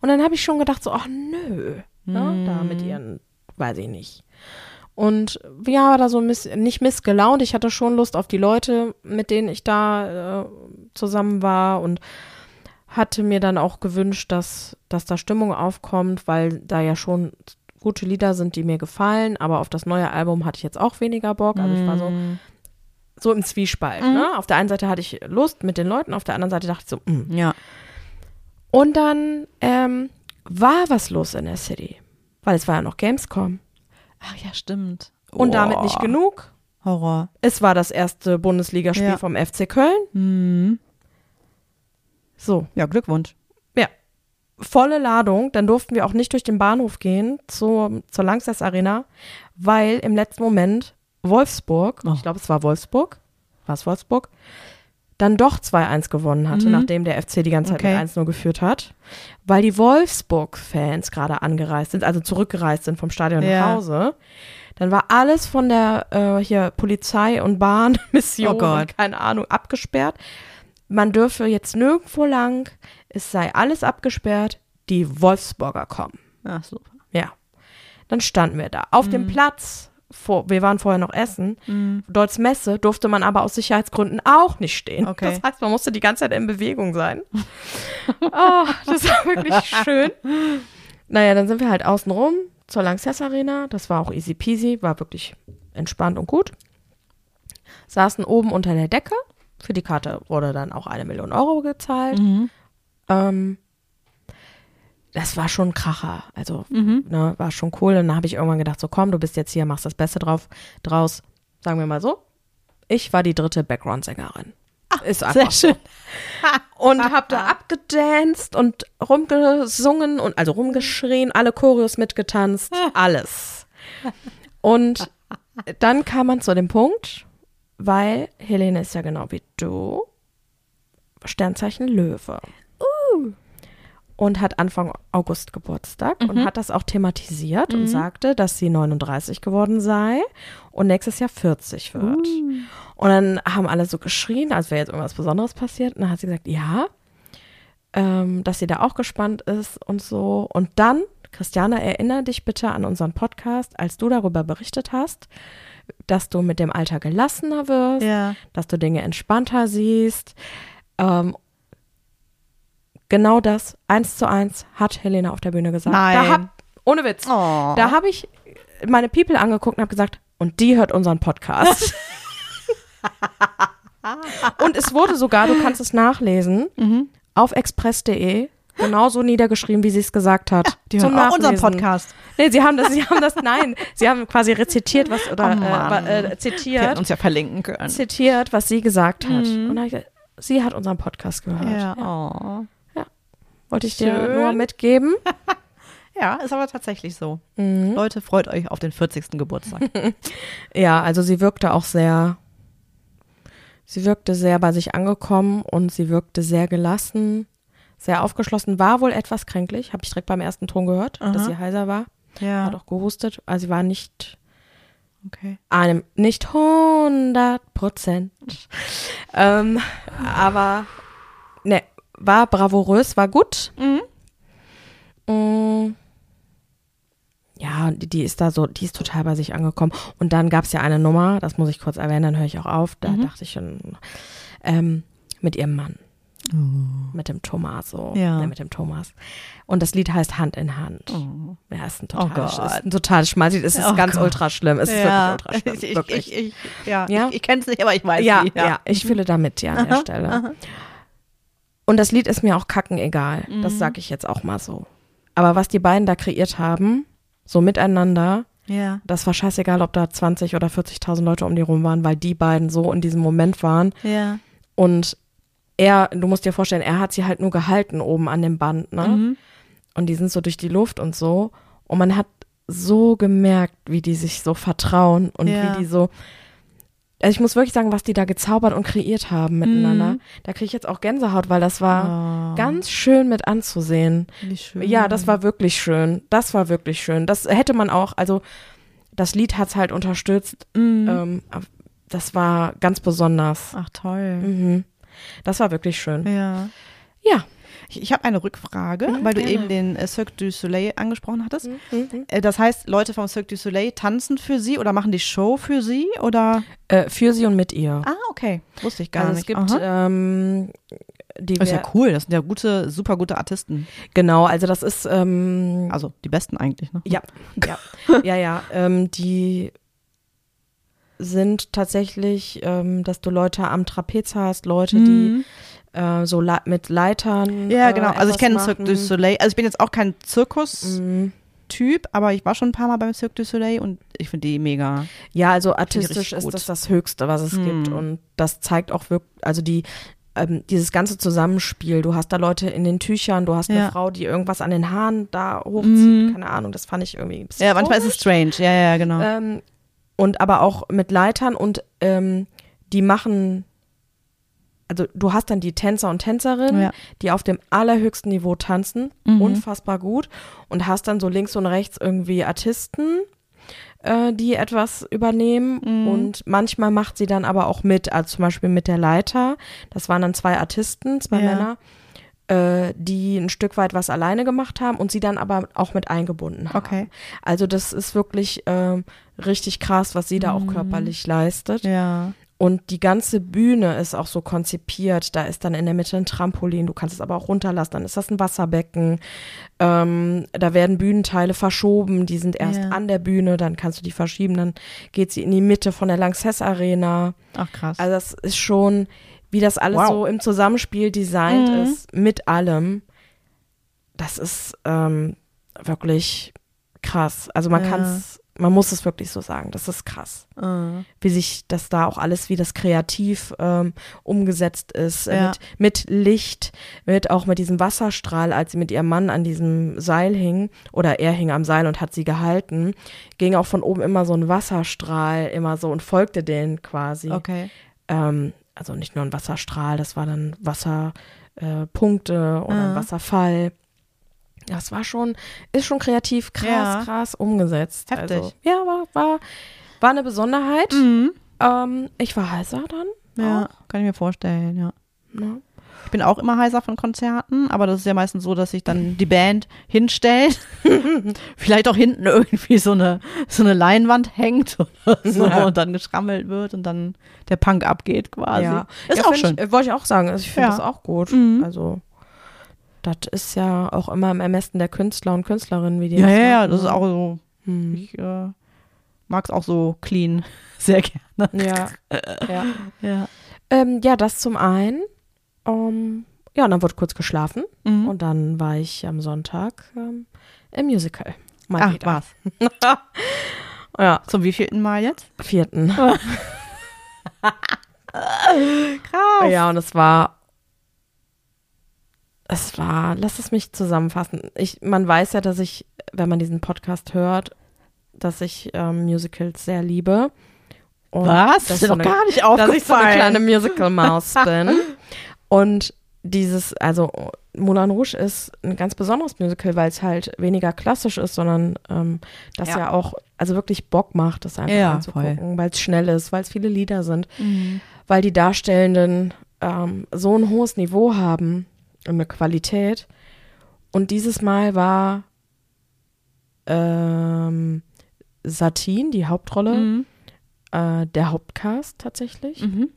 Und dann habe ich schon gedacht, so, ach nö, ne? da mit Mhm. ihren, weiß ich nicht. Und ja, war da so miss, nicht missgelaunt. Ich hatte schon Lust auf die Leute, mit denen ich da äh, zusammen war und hatte mir dann auch gewünscht, dass, dass da Stimmung aufkommt, weil da ja schon gute Lieder sind, die mir gefallen, aber auf das neue Album hatte ich jetzt auch weniger Bock. Also ich war so, Mhm. so im Zwiespalt. Mhm. Ne? Auf der einen Seite hatte ich Lust mit den Leuten, auf der anderen Seite dachte ich so, mm. Ja. Und dann ähm, war was los in der City, weil es war ja noch Gamescom. Ach ja, stimmt. Und damit Oh, nicht genug. Horror. Es war das erste Bundesligaspiel Ja. vom FC Köln. Mhm. So, Ja, Glückwunsch. volle Ladung. Dann durften wir auch nicht durch den Bahnhof gehen zur, zur Langsess Arena, weil im letzten Moment Wolfsburg, Oh. ich glaube es war Wolfsburg, war es Wolfsburg, dann doch 2-1 gewonnen hatte, Mhm. nachdem der FC die ganze Zeit Okay. mit 1-0 geführt hat, weil die Wolfsburg-Fans gerade angereist sind, also zurückgereist sind vom Stadion Ja. nach Hause. Dann war alles von der äh, hier Polizei und Bahnmission Oh keine Ahnung abgesperrt. Man dürfe jetzt nirgendwo lang, es sei alles abgesperrt, die Wolfsburger kommen. Ach, super. Ja. Dann standen wir da. Auf Mhm. dem Platz, vor, wir waren vorher noch essen, Deutz Messe, durfte man aber aus Sicherheitsgründen auch nicht stehen. Okay. Das heißt, man musste die ganze Zeit in Bewegung sein. oh, das war wirklich schön. Naja, dann sind wir halt außen rum zur Lanxess Arena. Das war auch easy peasy, war wirklich entspannt und gut. Saßen oben unter der Decke. Für die Karte wurde dann auch eine Million Euro gezahlt. Mhm. Ähm, das war schon ein Kracher. Also, ne, war schon cool. Und dann habe ich irgendwann gedacht, so komm, du bist jetzt hier, machst das Beste drauf, draus. Sagen wir mal so. Ich war die dritte Background-Sängerin. Ist einfach Sehr schön. und habe da abgedanced und rumgesungen und also rumgeschrien, alle Choreos mitgetanzt, alles. Und dann kam man zu dem Punkt, weil Helene ist ja genau wie du, Sternzeichen Löwe. Und hat Anfang August Geburtstag und hat das auch thematisiert und sagte, dass sie 39 geworden sei und nächstes Jahr 40 wird. Und dann haben alle so geschrien, als wäre jetzt irgendwas Besonderes passiert. Und dann hat sie gesagt, ja, ähm, dass sie da auch gespannt ist und so. Und dann, Christiane, erinnere dich bitte an unseren Podcast, als du darüber berichtet hast, dass du mit dem Alter gelassener wirst, Ja. dass du Dinge entspannter siehst. Ähm, genau das, eins zu eins, hat Helena auf der Bühne gesagt. Da Nein. hab, ohne Witz. Oh. Da habe ich meine People angeguckt und habe gesagt, und die hört unseren Podcast. und es wurde sogar, du kannst es nachlesen, Mhm. auf express.de genauso niedergeschrieben, wie sie es gesagt hat. Die Zum hören auch unseren. Podcast. Nee, sie haben das, sie haben das, nein, sie haben quasi rezitiert, was, oder Oh äh, äh, zitiert, uns ja verlinken können. zitiert, was sie gesagt hat. Und dann hab ich gesagt, sie hat unseren Podcast gehört. Ja. Oh. Wollte ich dir Schön. nur mitgeben. ja, ist aber tatsächlich so. Mhm. Leute, freut euch auf den 40. Geburtstag. Ja, also sie wirkte auch sehr, sie wirkte sehr bei sich angekommen und sie wirkte sehr gelassen, sehr aufgeschlossen, war wohl etwas kränklich, habe ich direkt beim ersten Ton gehört, dass Aha. sie heiser war, ja. hat auch gehustet, also sie war nicht Okay. einem, nicht 100 Prozent, ähm, aber ne, war bravourös, war gut. Mm. Ja, die, die ist da so, die ist total bei sich angekommen. Und dann gab es ja eine Nummer, das muss ich kurz erwähnen, dann höre ich auch auf. Da dachte ich schon, ähm, mit ihrem Mann. Mit dem Tomaso. Ja. Nee, mit dem Thomas. Und das Lied heißt Hand in Hand. Ja, ist ein Oh total, Gott. ist ein total Schmalzlied. Es ist Oh ganz Gott. ultra schlimm. Es ist ja. wirklich ultra schlimm. Ich, wirklich. ich, ich, ja, Ja? ich, ich kenne es nicht, aber ich weiß ja, wie. ja, ich fühle da mit, ja, an der Stelle. Und das Lied ist mir auch kacken egal. Mhm. Das sage ich jetzt auch mal so. Aber was die beiden da kreiert haben, so miteinander, ja. das war scheißegal, ob da 20 oder 40.000 Leute um die rum waren, weil die beiden so in diesem Moment waren. Ja. Und er, du musst dir vorstellen, er hat sie halt nur gehalten oben an dem Band, ne? Mhm. Und die sind so durch die Luft und so. Und man hat so gemerkt, wie die sich so vertrauen und Ja. wie die so. Also ich muss wirklich sagen, was die da gezaubert und kreiert haben miteinander. Da kriege ich jetzt auch Gänsehaut, weil das war. Oh, ganz schön mit anzusehen. wie schön. Ja, das war wirklich schön. Das war wirklich schön. Das hätte man auch, also das Lied hat's halt unterstützt. Mhm. Ähm, das war ganz besonders. Ach toll. Mhm. Das war wirklich schön. Ja. Ja. Ich, ich habe eine Rückfrage, Mhm, weil du gerne. eben den äh, Cirque du Soleil angesprochen hattest. Mhm. Äh, das heißt, Leute vom Cirque du Soleil tanzen für sie oder machen die Show für sie oder? Äh, für sie und mit ihr. Ah, okay. Wusste ich gar also nicht. es gibt ähm, die das ist ja cool. Das sind ja gute, super gute Artisten. genau, also das ist ähm, Also die besten eigentlich, ne? ja, ja, ja, ja, ähm, die sind tatsächlich, ähm, dass du Leute am Trapez hast, Leute, die äh, so le mit Leitern. Mhm. Ja, äh, genau. Also ich kenne Cirque du. Soleil. Also ich bin jetzt auch kein Zirkus-Typ, Mhm. aber ich war schon ein paar Mal beim Cirque du Soleil und ich finde die mega. Ja, also artistisch ist gut. das das Höchste, was es gibt. Hm. Und das zeigt auch wirklich, also die, ähm, dieses ganze Zusammenspiel. Du hast da Leute in den Tüchern, du hast eine Ja. Frau, die irgendwas an den Haaren da hochzieht. Mhm. Keine Ahnung, das fand ich irgendwie ein bisschen. Ja, manchmal ist es strange. Ja, ja, genau. Ähm, und aber auch mit Leitern und ähm, die machen, also du hast dann die Tänzer und Tänzerinnen, Ja. die auf dem allerhöchsten Niveau tanzen, Mhm. unfassbar gut und hast dann so links und rechts irgendwie Artisten, äh, die etwas übernehmen Mhm. und manchmal macht sie dann aber auch mit, also zum Beispiel mit der Leiter, das waren dann zwei Artisten, zwei Ja. Männer, äh, die ein Stück weit was alleine gemacht haben und sie dann aber auch mit eingebunden haben. Okay. Also das ist wirklich ähm, richtig krass, was sie da auch körperlich leistet. Ja. Und die ganze Bühne ist auch so konzipiert. Da ist dann in der Mitte ein Trampolin, du kannst es aber auch runterlassen. Dann ist das ein Wasserbecken. Ähm, da werden Bühnenteile verschoben, die sind erst Ja. an der Bühne, dann kannst du die verschieben, dann geht sie in die Mitte von der Lanxess Arena. Ach krass. Also das ist schon, wie das alles Wow. so im Zusammenspiel designt Mhm. ist, mit allem. Das ist ähm, wirklich krass. Also man Ja. kann es, man muss es wirklich so sagen. Das ist krass Äh. wie sich das da auch alles, wie das kreativ ähm, umgesetzt ist, äh, Ja. mit, mit Licht, mit auch mit diesem Wasserstrahl, als sie mit ihrem Mann an diesem Seil hing, oder er hing am Seil und hat sie gehalten, ging auch von oben immer so ein Wasserstrahl immer so und folgte denen quasi. Okay. Ähm, also nicht nur ein Wasserstrahl, das war dann Wasserpunkte äh, oder ein Ah. Wasserfall. Das war schon, ist schon kreativ krass, Ja. krass umgesetzt. Heftig. Also, ja, war, war, war eine Besonderheit. Mhm. Ähm, ich war heißer dann. Ja, kann ich mir vorstellen, ja. Auch, ne? Ich bin auch immer heißer von Konzerten, aber das ist ja meistens so, dass sich dann die Band hinstellt. Vielleicht auch hinten irgendwie so eine, so eine Leinwand hängt oder so Ja. und dann geschrammelt wird und dann der Punk abgeht quasi. Ja, Ist ja, auch schön. Ich, äh, wollte ich auch sagen. Also ich finde Ja. das auch gut. Mhm. Also, das ist ja auch immer im Ermessen der Künstler und Künstlerinnen, wie die Ja, das ja, ja, das ist ne? auch so. Hm. Ich äh, mag es auch so clean. Sehr gerne. Ja, ja. Ja. Ähm, ja, das zum einen. Ähm, ja, und dann wurde kurz geschlafen. Mhm. Und dann war ich am Sonntag ähm, im Musical. Mal Ach, wieder. was. Ja, Zum wievielten Mal jetzt? vierten. Krass. Ja, und es war, es war, lass es mich zusammenfassen. Ich, man weiß ja, dass ich, wenn man diesen Podcast hört, dass ich ähm, Musicals sehr liebe. Und Was? Das ist so doch gar nicht Dass ich so eine aufgefallen. kleine Musical-Maus bin. Und dieses, also Moulin Rouge ist ein ganz besonderes Musical, weil es halt weniger klassisch ist, sondern ähm, das ja. Ja. auch, also wirklich Bock macht, das einfach Ja, anzugucken, weil es schnell ist, weil es viele Lieder sind Mhm. weil die Darstellenden ähm, so ein hohes Niveau haben und eine Qualität. Und dieses Mal war ähm, Satin, die Hauptrolle, Mhm. äh, der Hauptcast tatsächlich. Mhm.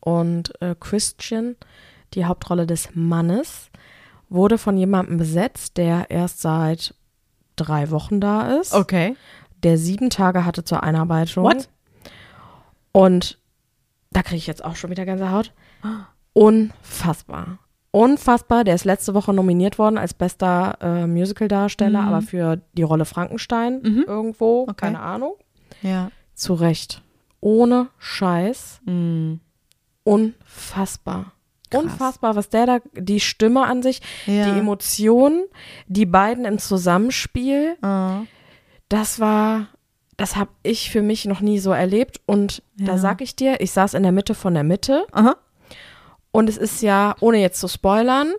Und äh, Christian, die Hauptrolle des Mannes, wurde von jemandem besetzt, der erst seit drei Wochen da ist, Okay. der sieben Tage hatte zur Einarbeitung. What? Und da kriege ich jetzt auch schon wieder Gänsehaut. Unfassbar. Unfassbar. Der ist letzte Woche nominiert worden als bester äh, Musical-Darsteller, Mhm. aber für die Rolle Frankenstein Mhm. irgendwo. Okay. Keine Ahnung. Ja. Zu Recht. Ohne Scheiß. Mhm. Unfassbar. Krass. Unfassbar, was der da, die Stimme an sich, Ja. die Emotionen, die beiden im Zusammenspiel, Ah. das war, das habe ich für mich noch nie so erlebt. Und da Ja. sag ich dir, ich saß in der Mitte von der Mitte Aha. Und es ist ja, ohne jetzt zu spoilern,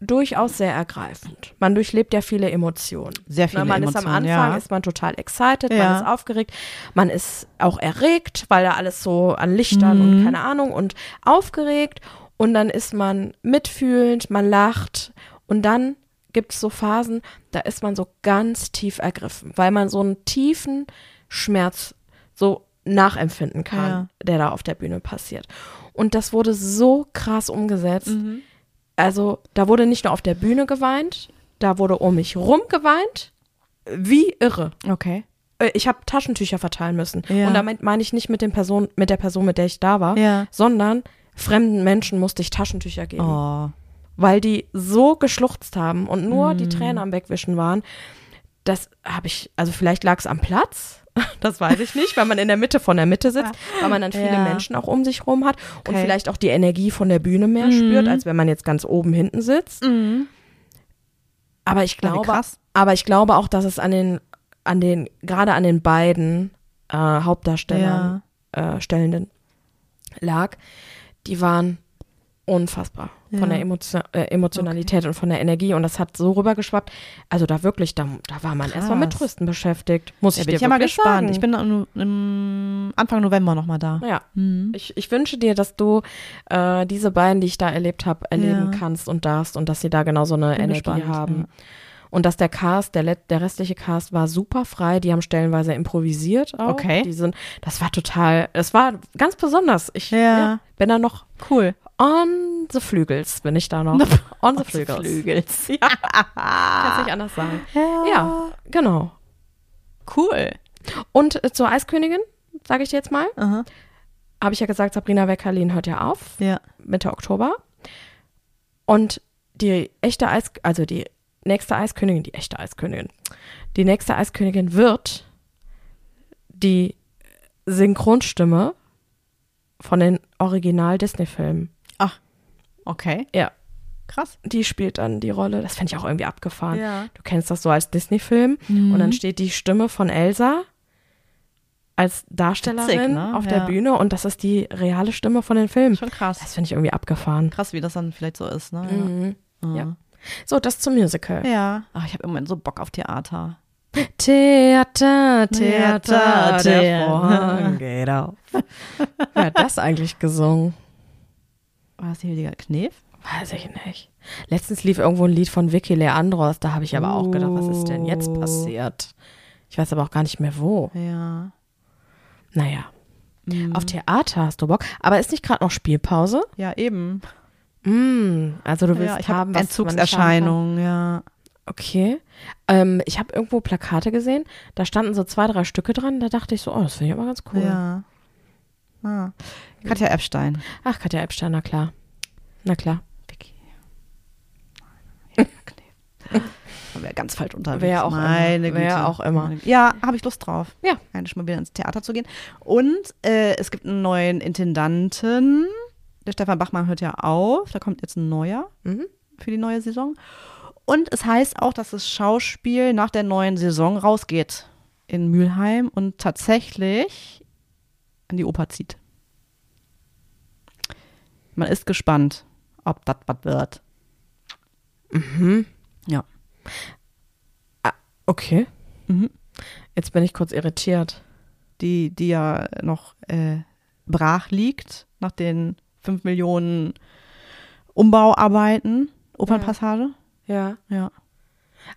durchaus sehr ergreifend. Man durchlebt ja viele Emotionen. Sehr viele Na, man ist am Emotionen, Anfang, ja. ist man total excited, man Ja. ist aufgeregt, man ist auch erregt, weil da alles so an Lichtern und Mhm. keine Ahnung und aufgeregt und dann ist man mitfühlend, man lacht und dann gibt es so Phasen, da ist man so ganz tief ergriffen, weil man so einen tiefen Schmerz so nachempfinden kann, Ja. der da auf der Bühne passiert. Und das wurde so krass umgesetzt. Mhm. Also da wurde nicht nur auf der Bühne geweint, da wurde um mich rum geweint, wie irre. Okay. Äh, Ich habe Taschentücher verteilen müssen. Ja. Und damit meine ich nicht mit, den Person, mit der Person, mit der ich da war, Ja. sondern fremden Menschen musste ich Taschentücher geben, Oh. weil die so geschluchzt haben und nur Mhm. die Tränen am Wegwischen waren. Das habe ich, also vielleicht lag es am Platz, das weiß ich nicht, weil man in der Mitte von der Mitte sitzt, weil man dann viele Ja. Menschen auch um sich rum hat und Okay. vielleicht auch die Energie von der Bühne mehr Mhm. spürt, als wenn man jetzt ganz oben hinten sitzt. Mhm. Aber ich Ja, glaube, krass. aber ich glaube auch, dass es an den, an den, gerade an den beiden äh, Hauptdarstellern, äh, Stellenden lag. Die waren unfassbar von Ja. der Emotio äh, Emotionalität und von der Energie und das hat so rübergeschwappt. Also da wirklich, da, da war man erstmal mit Krass. Trösten beschäftigt. Muss Ja, ich bin dir ich ja mal gespannt. Sagen. Ich bin im Anfang November nochmal da. ja, Mhm. ich, ich wünsche dir, dass du äh, diese beiden, die ich da erlebt habe, erleben Ja. kannst und darfst und dass sie da genau so eine Bin Energie gespannt, haben. ja. Und dass der Cast, der, der restliche Cast war super frei. Die haben stellenweise improvisiert auch. Okay. Die sind, das war total, es war ganz besonders. Ich Ja. bin da noch Cool. on the Flügels, bin ich da noch. on the Flügels. Flügels. Ja. Kannst nicht anders sagen. Ja, genau. Cool. Und äh, zur Eiskönigin, sage ich dir jetzt mal, Aha. habe ich ja gesagt, Sabrina Weckerlin hört ja auf, Ja. Mitte Oktober. Und die echte Eis, also die nächste Eiskönigin, die echte Eiskönigin, die nächste Eiskönigin wird die Synchronstimme von den Original-Disney-Filmen. Okay. Ja. Krass. Die spielt dann die Rolle. Das finde ich auch irgendwie abgefahren. Ja. Du kennst das so als Disney-Film Mhm. und dann steht die Stimme von Elsa als Darstellerin Witzig, ne? auf der Ja. Bühne und das ist die reale Stimme von den Filmen. Schon krass. Das finde ich irgendwie abgefahren. Krass, wie das dann vielleicht so ist, ne? Mhm. Ja. Ja. So, das zum Musical. Ja. Ach, ich habe im Moment so Bock auf Theater. Theater, Theater, Theater, der der- Vorhang geht auf. Wer hat das eigentlich gesungen? War die Hildegard Knef? Weiß ich nicht. Letztens lief irgendwo ein Lied von Vicky Leandros, da habe ich aber auch gedacht, was ist denn jetzt Oh. passiert? Ich weiß aber auch gar nicht mehr wo. Ja. Naja, Mhm. auf Theater hast du Bock. Aber ist nicht gerade noch Spielpause? Ja, eben. Mm, also du willst ja, ich haben, habe was Entzugserscheinungen, ja. Okay. Ähm, ich habe irgendwo Plakate gesehen, da standen so zwei, drei Stücke dran, da dachte ich so, oh, das finde ich aber ganz cool. Ja. Ah. Katja Epstein. Ach, Katja Epstein, na klar. Na klar. Vicky. Knef. Wäre ganz falsch unterwegs. Wer auch Meine immer. Güte. auch immer. Ja, habe ich Lust drauf. Ja. Eigentlich mal wieder ins Theater zu gehen. Und äh, es gibt einen neuen Intendanten. Der Stefan Bachmann hört ja auf. Da kommt jetzt ein neuer Mhm. für die neue Saison. Und es heißt auch, dass das Schauspiel nach der neuen Saison rausgeht in Mülheim und tatsächlich an die Oper zieht. Man ist gespannt, ob das was wird. Mhm. Ja. Okay. Mhm. Jetzt bin ich kurz irritiert. Die, die ja noch äh, brach liegt nach den 5 Millionen Umbauarbeiten, Opernpassage. Ja. Ja.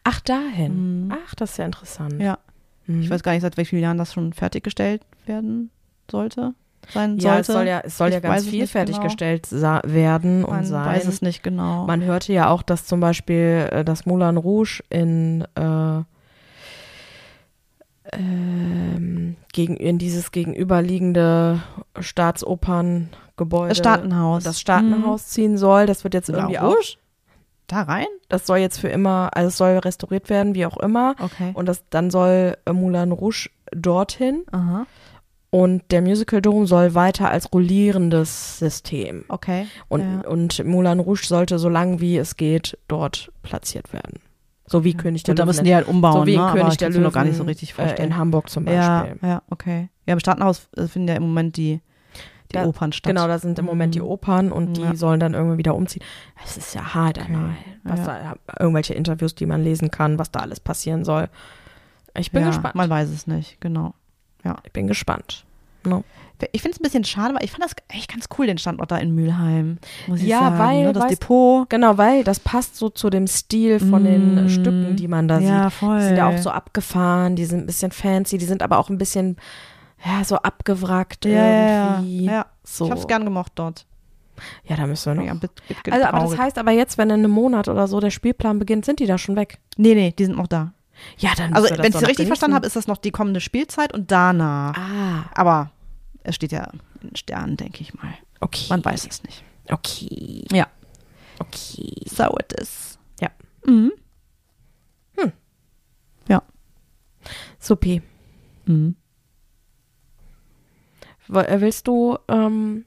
Ach, dahin. Mhm. Ach, das ist ja interessant. Ja. Mhm. Ich weiß gar nicht, seit wie vielen Jahren das schon fertiggestellt werden sollte. Sein ja, sollte. es soll ja, es soll ja ganz weiß es viel nicht genau. werden und Man sein. weiß es nicht genau. Man hörte ja auch, dass zum Beispiel äh, das Moulin Rouge in, äh, ähm, gegen, in dieses gegenüberliegende Staatsoperngebäude, das Staatenhaus. das Staatenhaus ziehen soll. Das wird jetzt irgendwie auch, Rouge? Da rein? das soll jetzt für immer, also es soll restauriert werden, wie auch immer. Okay. Und das, dann soll äh, Moulin Rouge dorthin. Aha. Und der Musical Dome soll weiter als rollierendes System. Okay. Und, Ja. und Moulin Rouge sollte so lang wie es geht dort platziert werden. So wie König der Gut, da Löwen. müssen die halt umbauen. so wie ne? Aber König ich der Löwen noch gar nicht so richtig äh, vorstellen. in Hamburg zum ja, Beispiel. ja, okay. Ja, im Staatenhaus äh, finden ja im Moment die, die Da- Opern statt. Genau, da sind im Moment die Mhm. Opern und die Ja. sollen dann irgendwie wieder umziehen. Es ist ja hart, okay. was Ja. da, irgendwelche Interviews, die man lesen kann, was da alles passieren soll. Ich bin ja, gespannt. Man weiß es nicht, genau. Ich bin gespannt. Ich finde es ein bisschen schade, weil ich fand das echt ganz cool, den Standort da in Mülheim. Muss ich Ja, sagen, weil, ne? das weißt- Depot. Genau, weil das passt so zu dem Stil von den Mm. Stücken, die man da ja, sieht. voll. Die sind ja auch so abgefahren, die sind ein bisschen fancy, die sind aber auch ein bisschen, ja, so abgewrackt Ja, ja, ja. irgendwie. ja. So. Ich hab's gern gemocht dort. Ja, da müssen wir Ja, noch. bit, bit, Also, aber das heißt aber jetzt, wenn in einem Monat oder so der Spielplan beginnt, sind die da schon weg. Nee, nee, die sind noch da. Ja, dann Also, wenn ich es richtig verstanden habe, ist das noch die kommende Spielzeit und danach. Ah, Aber es steht ja in den Sternen, denke ich mal. okay. Man weiß es nicht. Okay. Ja. Okay. So it is. Ja. Mhm. Supi. Mhm. Äh, Willst du ähm,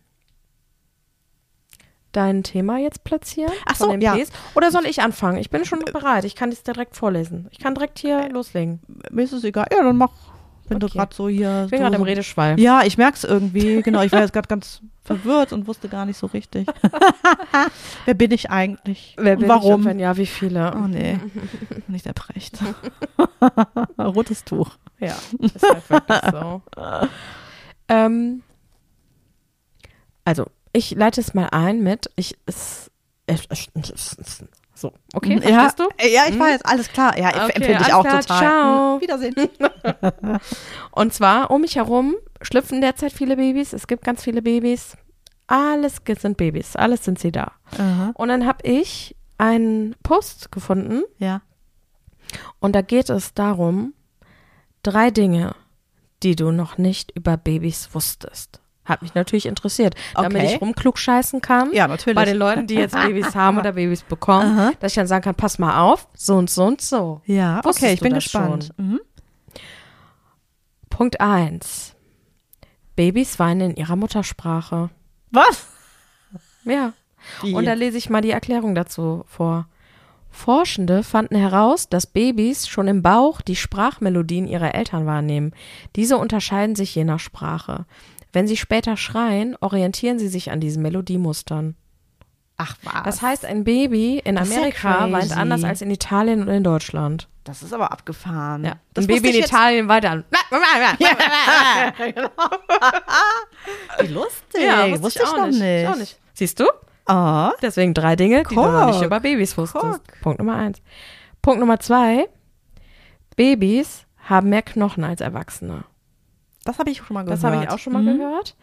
dein Thema jetzt platzieren? Ach so, ja. Ps? Oder soll ich anfangen? Ich bin schon bereit. Ich kann das direkt vorlesen. Ich kann direkt hier loslegen. Mir ist es egal. Ja, dann mach. bin Okay. gerade so hier. Ich bin so, gerade im Redeschwall. Ja, ich merk's irgendwie. Genau, ich war jetzt gerade ganz verwirrt und wusste gar nicht so richtig. Wer bin ich eigentlich? Wer bin warum? Ich wenn ja, wie viele? Oh nee, nicht der Precht. Rotes Tuch. Ja, ist halt wirklich so. ähm, also, ich leite es mal ein mit, ich, es, so, okay, ja, verstehst du? Ja, ich Mhm. weiß, alles klar. Ja, Okay, empfinde ich auch klar, total. ciao. Hm, Wiedersehen. Und zwar, um mich herum schlüpfen derzeit viele Babys, es gibt ganz viele Babys, alles sind Babys, alles sind sie da. Aha. Und dann habe ich einen Post gefunden Ja. und da geht es darum, drei Dinge, die du noch nicht über Babys wusstest. Hat mich natürlich interessiert, damit Okay. ich rumklugscheißen kann. Ja, natürlich. Bei den Leuten, die jetzt Babys haben oder Babys bekommen, Aha. dass ich dann sagen kann, pass mal auf, so und so und so. Ja, Wusstest okay, ich bin gespannt. Mhm. Punkt eins: Babys weinen in ihrer Muttersprache. Was? Ja. Wie? Und da lese ich mal die Erklärung dazu vor. Forschende fanden heraus, dass Babys schon im Bauch die Sprachmelodien ihrer Eltern wahrnehmen. Diese unterscheiden sich je nach Sprache. Wenn sie später schreien, orientieren sie sich an diesen Melodiemustern. Ach was. Das heißt, ein Baby in Das ist ja Amerika weint anders als in Italien oder in Deutschland. das ist aber abgefahren. Ja. Das ein Baby wusste in ich Italien weint an. Wie lustig. Ja, wusste, ich, noch nicht. Auch nicht. Siehst du? Ah, Deswegen drei Dinge, die du noch nicht Guck. über Babys wusstest. Guck. Punkt Nummer eins. Punkt Nummer zwei. Babys haben mehr Knochen als Erwachsene. Das habe ich schon mal gehört. Das habe ich auch schon mal Mhm. gehört.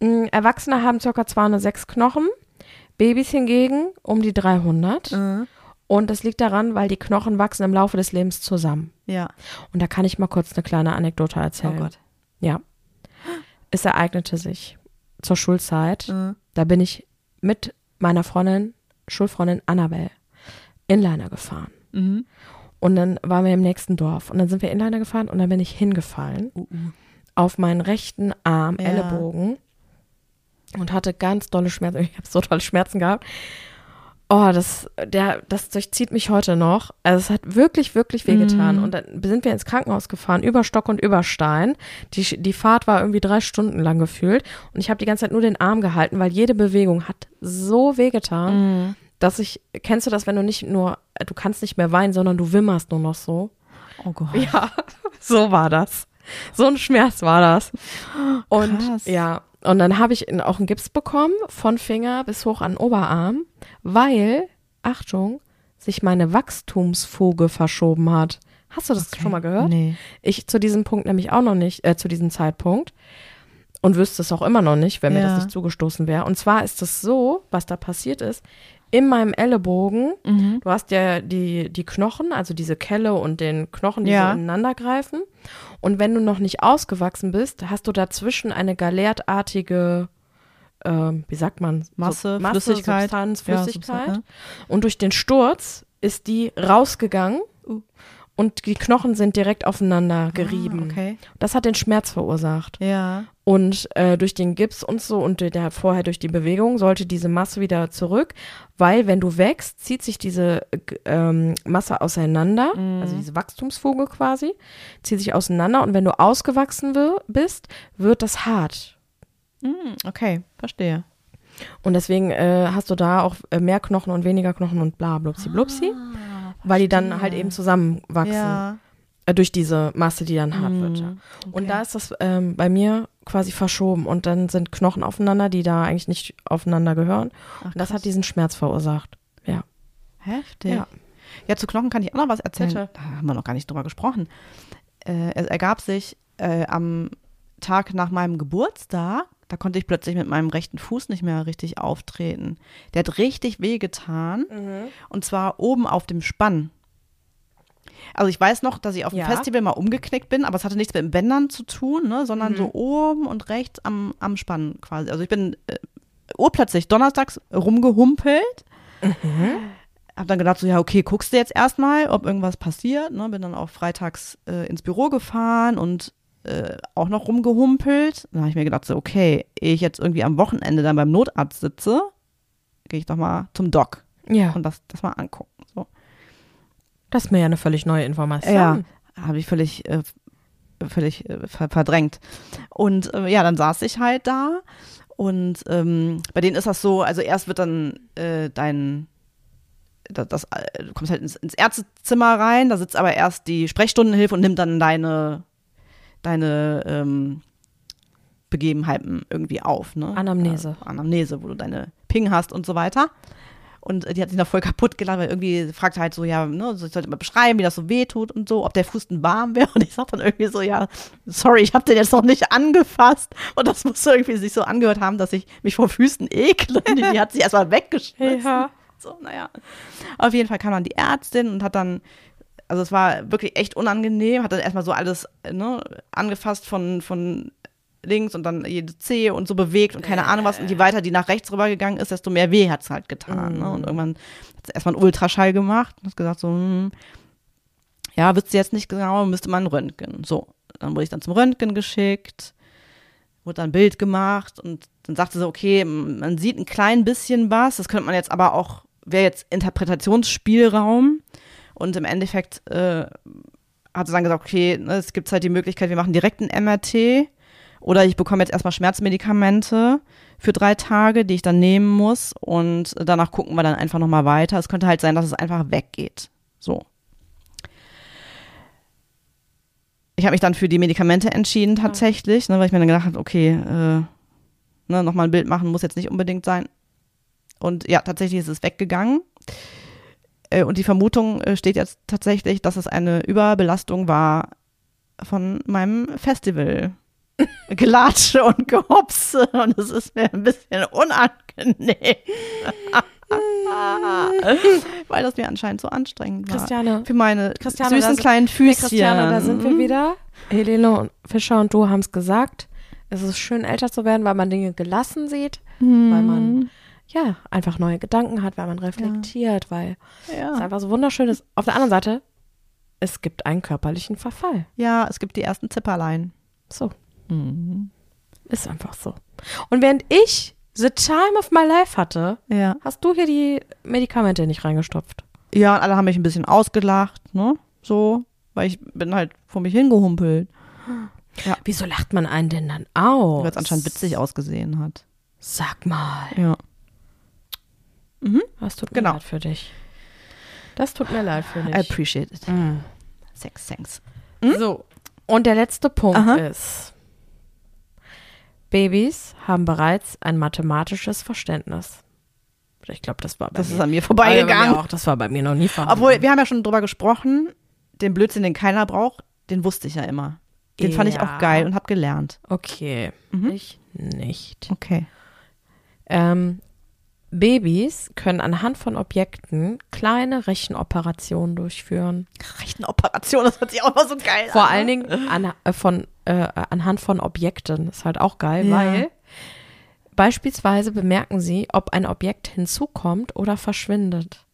Mm, Erwachsene haben ca. 206 Knochen. Babys hingegen um die 300. Mhm. Und das liegt daran, weil die Knochen wachsen im Laufe des Lebens zusammen. Ja. Und da kann ich mal kurz eine kleine Anekdote Oh erzählen. Gott. Ja. Es ereignete sich zur Schulzeit. Mhm. Da bin ich mit meiner Freundin, Schulfreundin Annabelle, Inliner gefahren. Mhm. Und dann waren wir im nächsten Dorf. Und dann sind wir Inliner gefahren und dann bin ich hingefallen Uh, uh. Auf meinen rechten Arm, Ja. Ellenbogen und hatte ganz dolle Schmerzen. Ich habe so tolle Schmerzen gehabt. Oh, das, der, das durchzieht mich heute noch. Also es hat wirklich, wirklich wehgetan. Mhm. Und dann sind wir ins Krankenhaus gefahren, über Stock und über Stein. Die, die Fahrt war irgendwie drei Stunden lang gefühlt. Und ich habe die ganze Zeit nur den Arm gehalten, weil jede Bewegung hat so wehgetan, Mhm. dass ich, kennst du das, wenn du nicht nur, du kannst nicht mehr weinen, sondern du wimmerst nur noch so? Oh Gott. Ja, so war das. So ein Schmerz war das. Und Krass. ja, und dann habe ich auch einen Gips bekommen, von Finger bis hoch an den Oberarm, weil, Achtung, sich meine Wachstumsfuge verschoben hat. Hast du das Okay. schon mal gehört? Nee. Ich zu diesem Punkt nämlich auch noch nicht, äh, zu diesem Zeitpunkt. Und wüsste es auch immer noch nicht, wenn mir Ja. das nicht zugestoßen wäre. Und zwar ist es so, was da passiert ist, in meinem Ellenbogen, Mhm. du hast ja die, die Knochen, also diese Kelle und den Knochen, die Ja. so ineinander greifen. Und wenn du noch nicht ausgewachsen bist, hast du dazwischen eine galertartige, ähm, wie sagt man? Masse, Masse Flüssigkeit. Substanz, Ja, Flüssigkeit. Substanz, Und durch den Sturz ist die rausgegangen Uh. Und die Knochen sind direkt aufeinander gerieben. Ah, okay. Das hat den Schmerz verursacht. Ja. Und äh, durch den Gips und so und der vorher durch die Bewegung sollte diese Masse wieder zurück, weil wenn du wächst, zieht sich diese ähm, Masse auseinander, also diese Wachstumsfuge quasi, zieht sich auseinander und wenn du ausgewachsen bist, wird das hart. Mhm, okay, verstehe. Und deswegen äh, hast du da auch äh, mehr Knochen und weniger Knochen und bla blupsi blupsi, weil die dann halt eben zusammenwachsen Ja. äh, durch diese Masse, die dann hart wird. Ja. Mhm, Und okay. da ist das ähm, bei mir quasi verschoben und dann sind Knochen aufeinander, die da eigentlich nicht aufeinander gehören. Ach, Und das krass. hat diesen Schmerz verursacht. Ja. Heftig. Ja. Ja. zu Knochen kann ich auch noch was erzählen. Bitte. Da haben wir noch gar nicht drüber gesprochen. Äh, es ergab sich äh, am Tag nach meinem Geburtstag, da konnte ich plötzlich mit meinem rechten Fuß nicht mehr richtig auftreten. Der hat richtig wehgetan. Und zwar oben auf dem Spann. Also ich weiß noch, dass ich auf dem Ja. Festival mal umgeknickt bin, aber es hatte nichts mit den Bändern zu tun, ne, sondern Mhm. so oben und rechts am, am Spann quasi. Also ich bin äh, urplötzlich donnerstags rumgehumpelt. Hab dann gedacht, so, ja, okay, guckst du jetzt erstmal, ob irgendwas passiert. Ne? Bin dann auch freitags äh, ins Büro gefahren und äh, auch noch rumgehumpelt. Dann habe ich mir gedacht, so, okay, ehe ich jetzt irgendwie am Wochenende dann beim Notarzt sitze, gehe ich doch mal zum Doc Ja. und das, das mal angucken. So. Das ist mir ja eine völlig neue Information. Ja, habe ich völlig äh, völlig äh, ver verdrängt. Und äh, ja, dann saß ich halt da und ähm, bei denen ist das so, also erst wird dann äh, dein das, das, du kommst halt ins, ins Ärztezimmer rein, da sitzt aber erst die Sprechstundenhilfe und nimmt dann deine, deine ähm, Begebenheiten irgendwie auf. Ne? Anamnese. Äh, Anamnese, wo du deine Ping hast und so weiter. Und die hat sich da voll kaputt gelacht, weil irgendwie fragte halt so, ja, ne, ich sollte mal beschreiben, wie das so wehtut und so, ob der Fuß denn warm wäre. Und ich sag dann irgendwie so, ja, sorry, ich habe den jetzt noch nicht angefasst. Und das muss irgendwie sich so angehört haben, dass ich mich vor Füßen ekle. Die, die hat sich erstmal weggeschmissen. Ja. So, naja. Auf jeden Fall kam dann die Ärztin und hat dann, also es war wirklich echt unangenehm, hat dann erstmal so alles ne, angefasst von, von links und dann jede Zehe und so bewegt und keine Ahnung was. Und je weiter die nach rechts rübergegangen ist, desto mehr weh hat es halt getan. Ne? Und irgendwann hat sie erstmal einen Ultraschall gemacht und hat gesagt so, hm, ja, wisst ihr jetzt nicht genau, müsste man Röntgen. So, dann wurde ich dann zum Röntgen geschickt, wurde dann ein Bild gemacht und dann sagte sie, okay, man sieht ein klein bisschen was, das könnte man jetzt aber auch, wäre jetzt Interpretationsspielraum. Und im Endeffekt äh, hat sie dann gesagt, okay, ne, es gibt halt die Möglichkeit, wir machen direkt ein MRT oder ich bekomme jetzt erstmal Schmerzmedikamente für drei Tage, die ich dann nehmen muss und danach gucken wir dann einfach nochmal weiter. Es könnte halt sein, dass es einfach weggeht. So. Ich habe mich dann für die Medikamente entschieden tatsächlich, ne, weil ich mir dann gedacht habe, okay, äh, ne, nochmal ein Bild machen muss jetzt nicht unbedingt sein. Und ja, tatsächlich ist es weggegangen. Äh, und die Vermutung äh, steht jetzt tatsächlich, dass es eine Überbelastung war von meinem Festival. Gelatsche und Gehopse und es ist mir ein bisschen unangenehm. Weil das mir anscheinend so anstrengend war. Christiane, Für meine Christiane, süßen sind- kleinen Füßchen. Christiane, da sind wir wieder. Helene und Fischer und du haben es gesagt. Es ist schön, älter zu werden, weil man Dinge gelassen sieht, Mhm. weil man ja einfach neue Gedanken hat, weil man reflektiert, weil es Ja. einfach so wunderschön ist. Auf der anderen Seite, es gibt einen körperlichen Verfall. ja, es gibt die ersten Zipperlein. So, Mhm. ist einfach so. Und während ich the time of my life hatte, Ja. hast du hier die Medikamente nicht reingestopft. Ja, und alle haben mich ein bisschen ausgelacht, ne? So, weil ich bin halt vor mich hingehumpelt, Wieso lacht man einen denn dann aus? weil es anscheinend witzig ausgesehen hat. Sag mal. Ja. Das tut mir Genau. leid für dich. Das tut mir leid für I dich. appreciate it. Mm. Sex, thanks. So. Und der letzte Punkt Aha. ist, Babys haben bereits ein mathematisches Verständnis. Ich glaube, das war bei Das mir. ist an mir bei vorbeigegangen. auch, das war bei mir noch nie vorhanden. Obwohl, wir haben ja schon drüber gesprochen, den Blödsinn, den keiner braucht, den wusste ich ja immer. Den fand ich Ja. auch geil und hab gelernt. Okay, Mhm. ich nicht. Okay. Ähm, Babys können anhand von Objekten kleine Rechenoperationen durchführen. Rechenoperation, das hört sich auch immer so geil Vor an. allen Dingen an, äh, von, äh, anhand von Objekten. Ist halt auch geil, Ja. weil beispielsweise bemerken sie, ob ein Objekt hinzukommt oder verschwindet.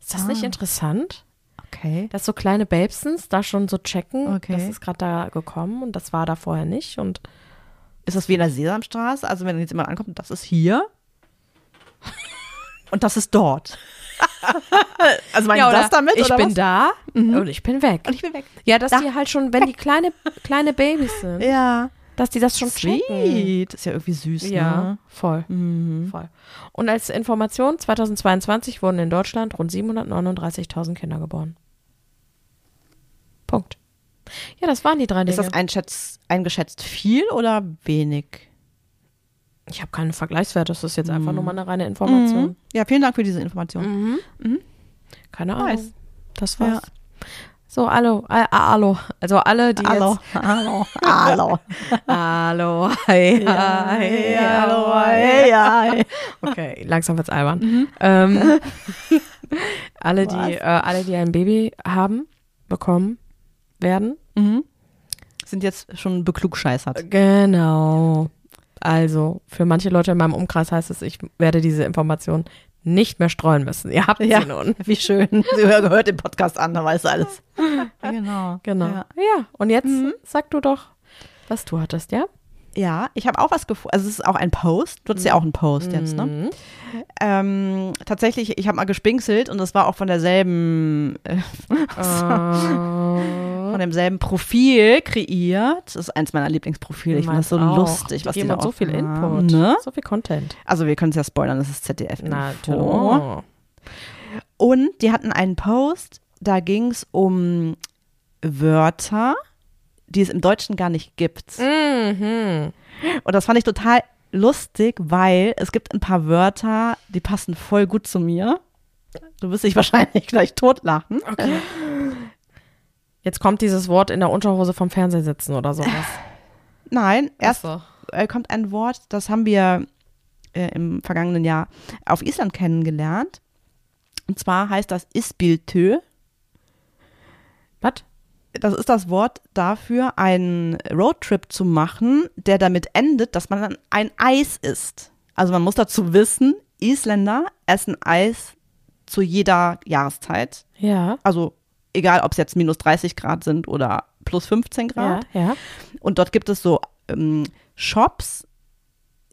Ist das Ah. nicht interessant? Okay. Dass so kleine Babesens da schon so checken, Okay. das ist gerade da gekommen und das war da vorher nicht. Und Ist das wie in der Sesamstraße? Also wenn jetzt jemand ankommt, das ist hier und das ist dort. also meinen Ja, das damit ich bin was? da und ich bin weg. Und ich bin weg. Ja, dass Da. die halt schon, wenn die kleine, kleine Babys sind, Ja. dass die das schon checken. Sweet. Ist ja irgendwie süß, Ja, ne? voll. Mhm. Voll. Und als Information, 2022 wurden in Deutschland rund 739.000 Kinder geboren. Punkt. Ja, das waren die drei Dinge. Ist das eingeschätzt viel oder wenig? Ich habe keine Vergleichswerte, das ist jetzt einfach nur mal eine reine Information. Mhm. Ja, vielen Dank für diese Information. Mhm. Mhm. Keine Ahnung. Nice. Das war's. So, hallo, äh, hallo. Also alle, die Hallo, hallo, hallo. Hallo, hi, hi, hallo, hey, hi. Okay, langsam wird's albern. Ähm, alle, die, äh, alle, die ein Baby haben, bekommen, werden. Mhm. Sind jetzt schon beklugscheißert. Genau. Also, für manche Leute in meinem Umkreis heißt es, ich werde diese Information nicht mehr streuen müssen. Ihr habt Ja. sie nun. Wie schön. Sie hört den Podcast an, da weißt du alles. Genau. Genau. Ja, Ja, und jetzt Mhm. sag du doch, was du hattest, ja? Ja ich habe auch was gefunden. Also es ist auch ein Post. Du hattest ja auch einen Post jetzt, ne? Mhm. Ähm, tatsächlich, ich habe mal gespinselt und das war auch von derselben. Äh, Äh, von demselben Profil kreiert. Das ist eins meiner Lieblingsprofile. Ich finde das so auch. lustig, die was die da so viel Input, Ne? so viel Content. Also wir können es ja spoilern, das ist ZDF. Info. Und die hatten einen Post, da ging es um Wörter, die es im Deutschen gar nicht gibt. Mhm. Und das fand ich total lustig, weil es gibt ein paar Wörter, die passen voll gut zu mir. Du wirst dich wahrscheinlich gleich totlachen. Okay. Jetzt kommt dieses Wort in der Unterhose vom Fernseher sitzen oder sowas. Nein, erst Ach äh, kommt ein Wort, das haben wir äh, im vergangenen Jahr auf Island kennengelernt. Und zwar heißt das Isbiltö. Was? Das ist das Wort dafür, einen Roadtrip zu machen, der damit endet, dass man dann ein Eis isst. Also man muss dazu wissen, Isländer essen Eis zu jeder Jahreszeit. Ja. Also egal, ob es jetzt minus 30 Grad sind oder plus 15 Ja, Grad. ja. Und dort gibt es so ähm, Shops,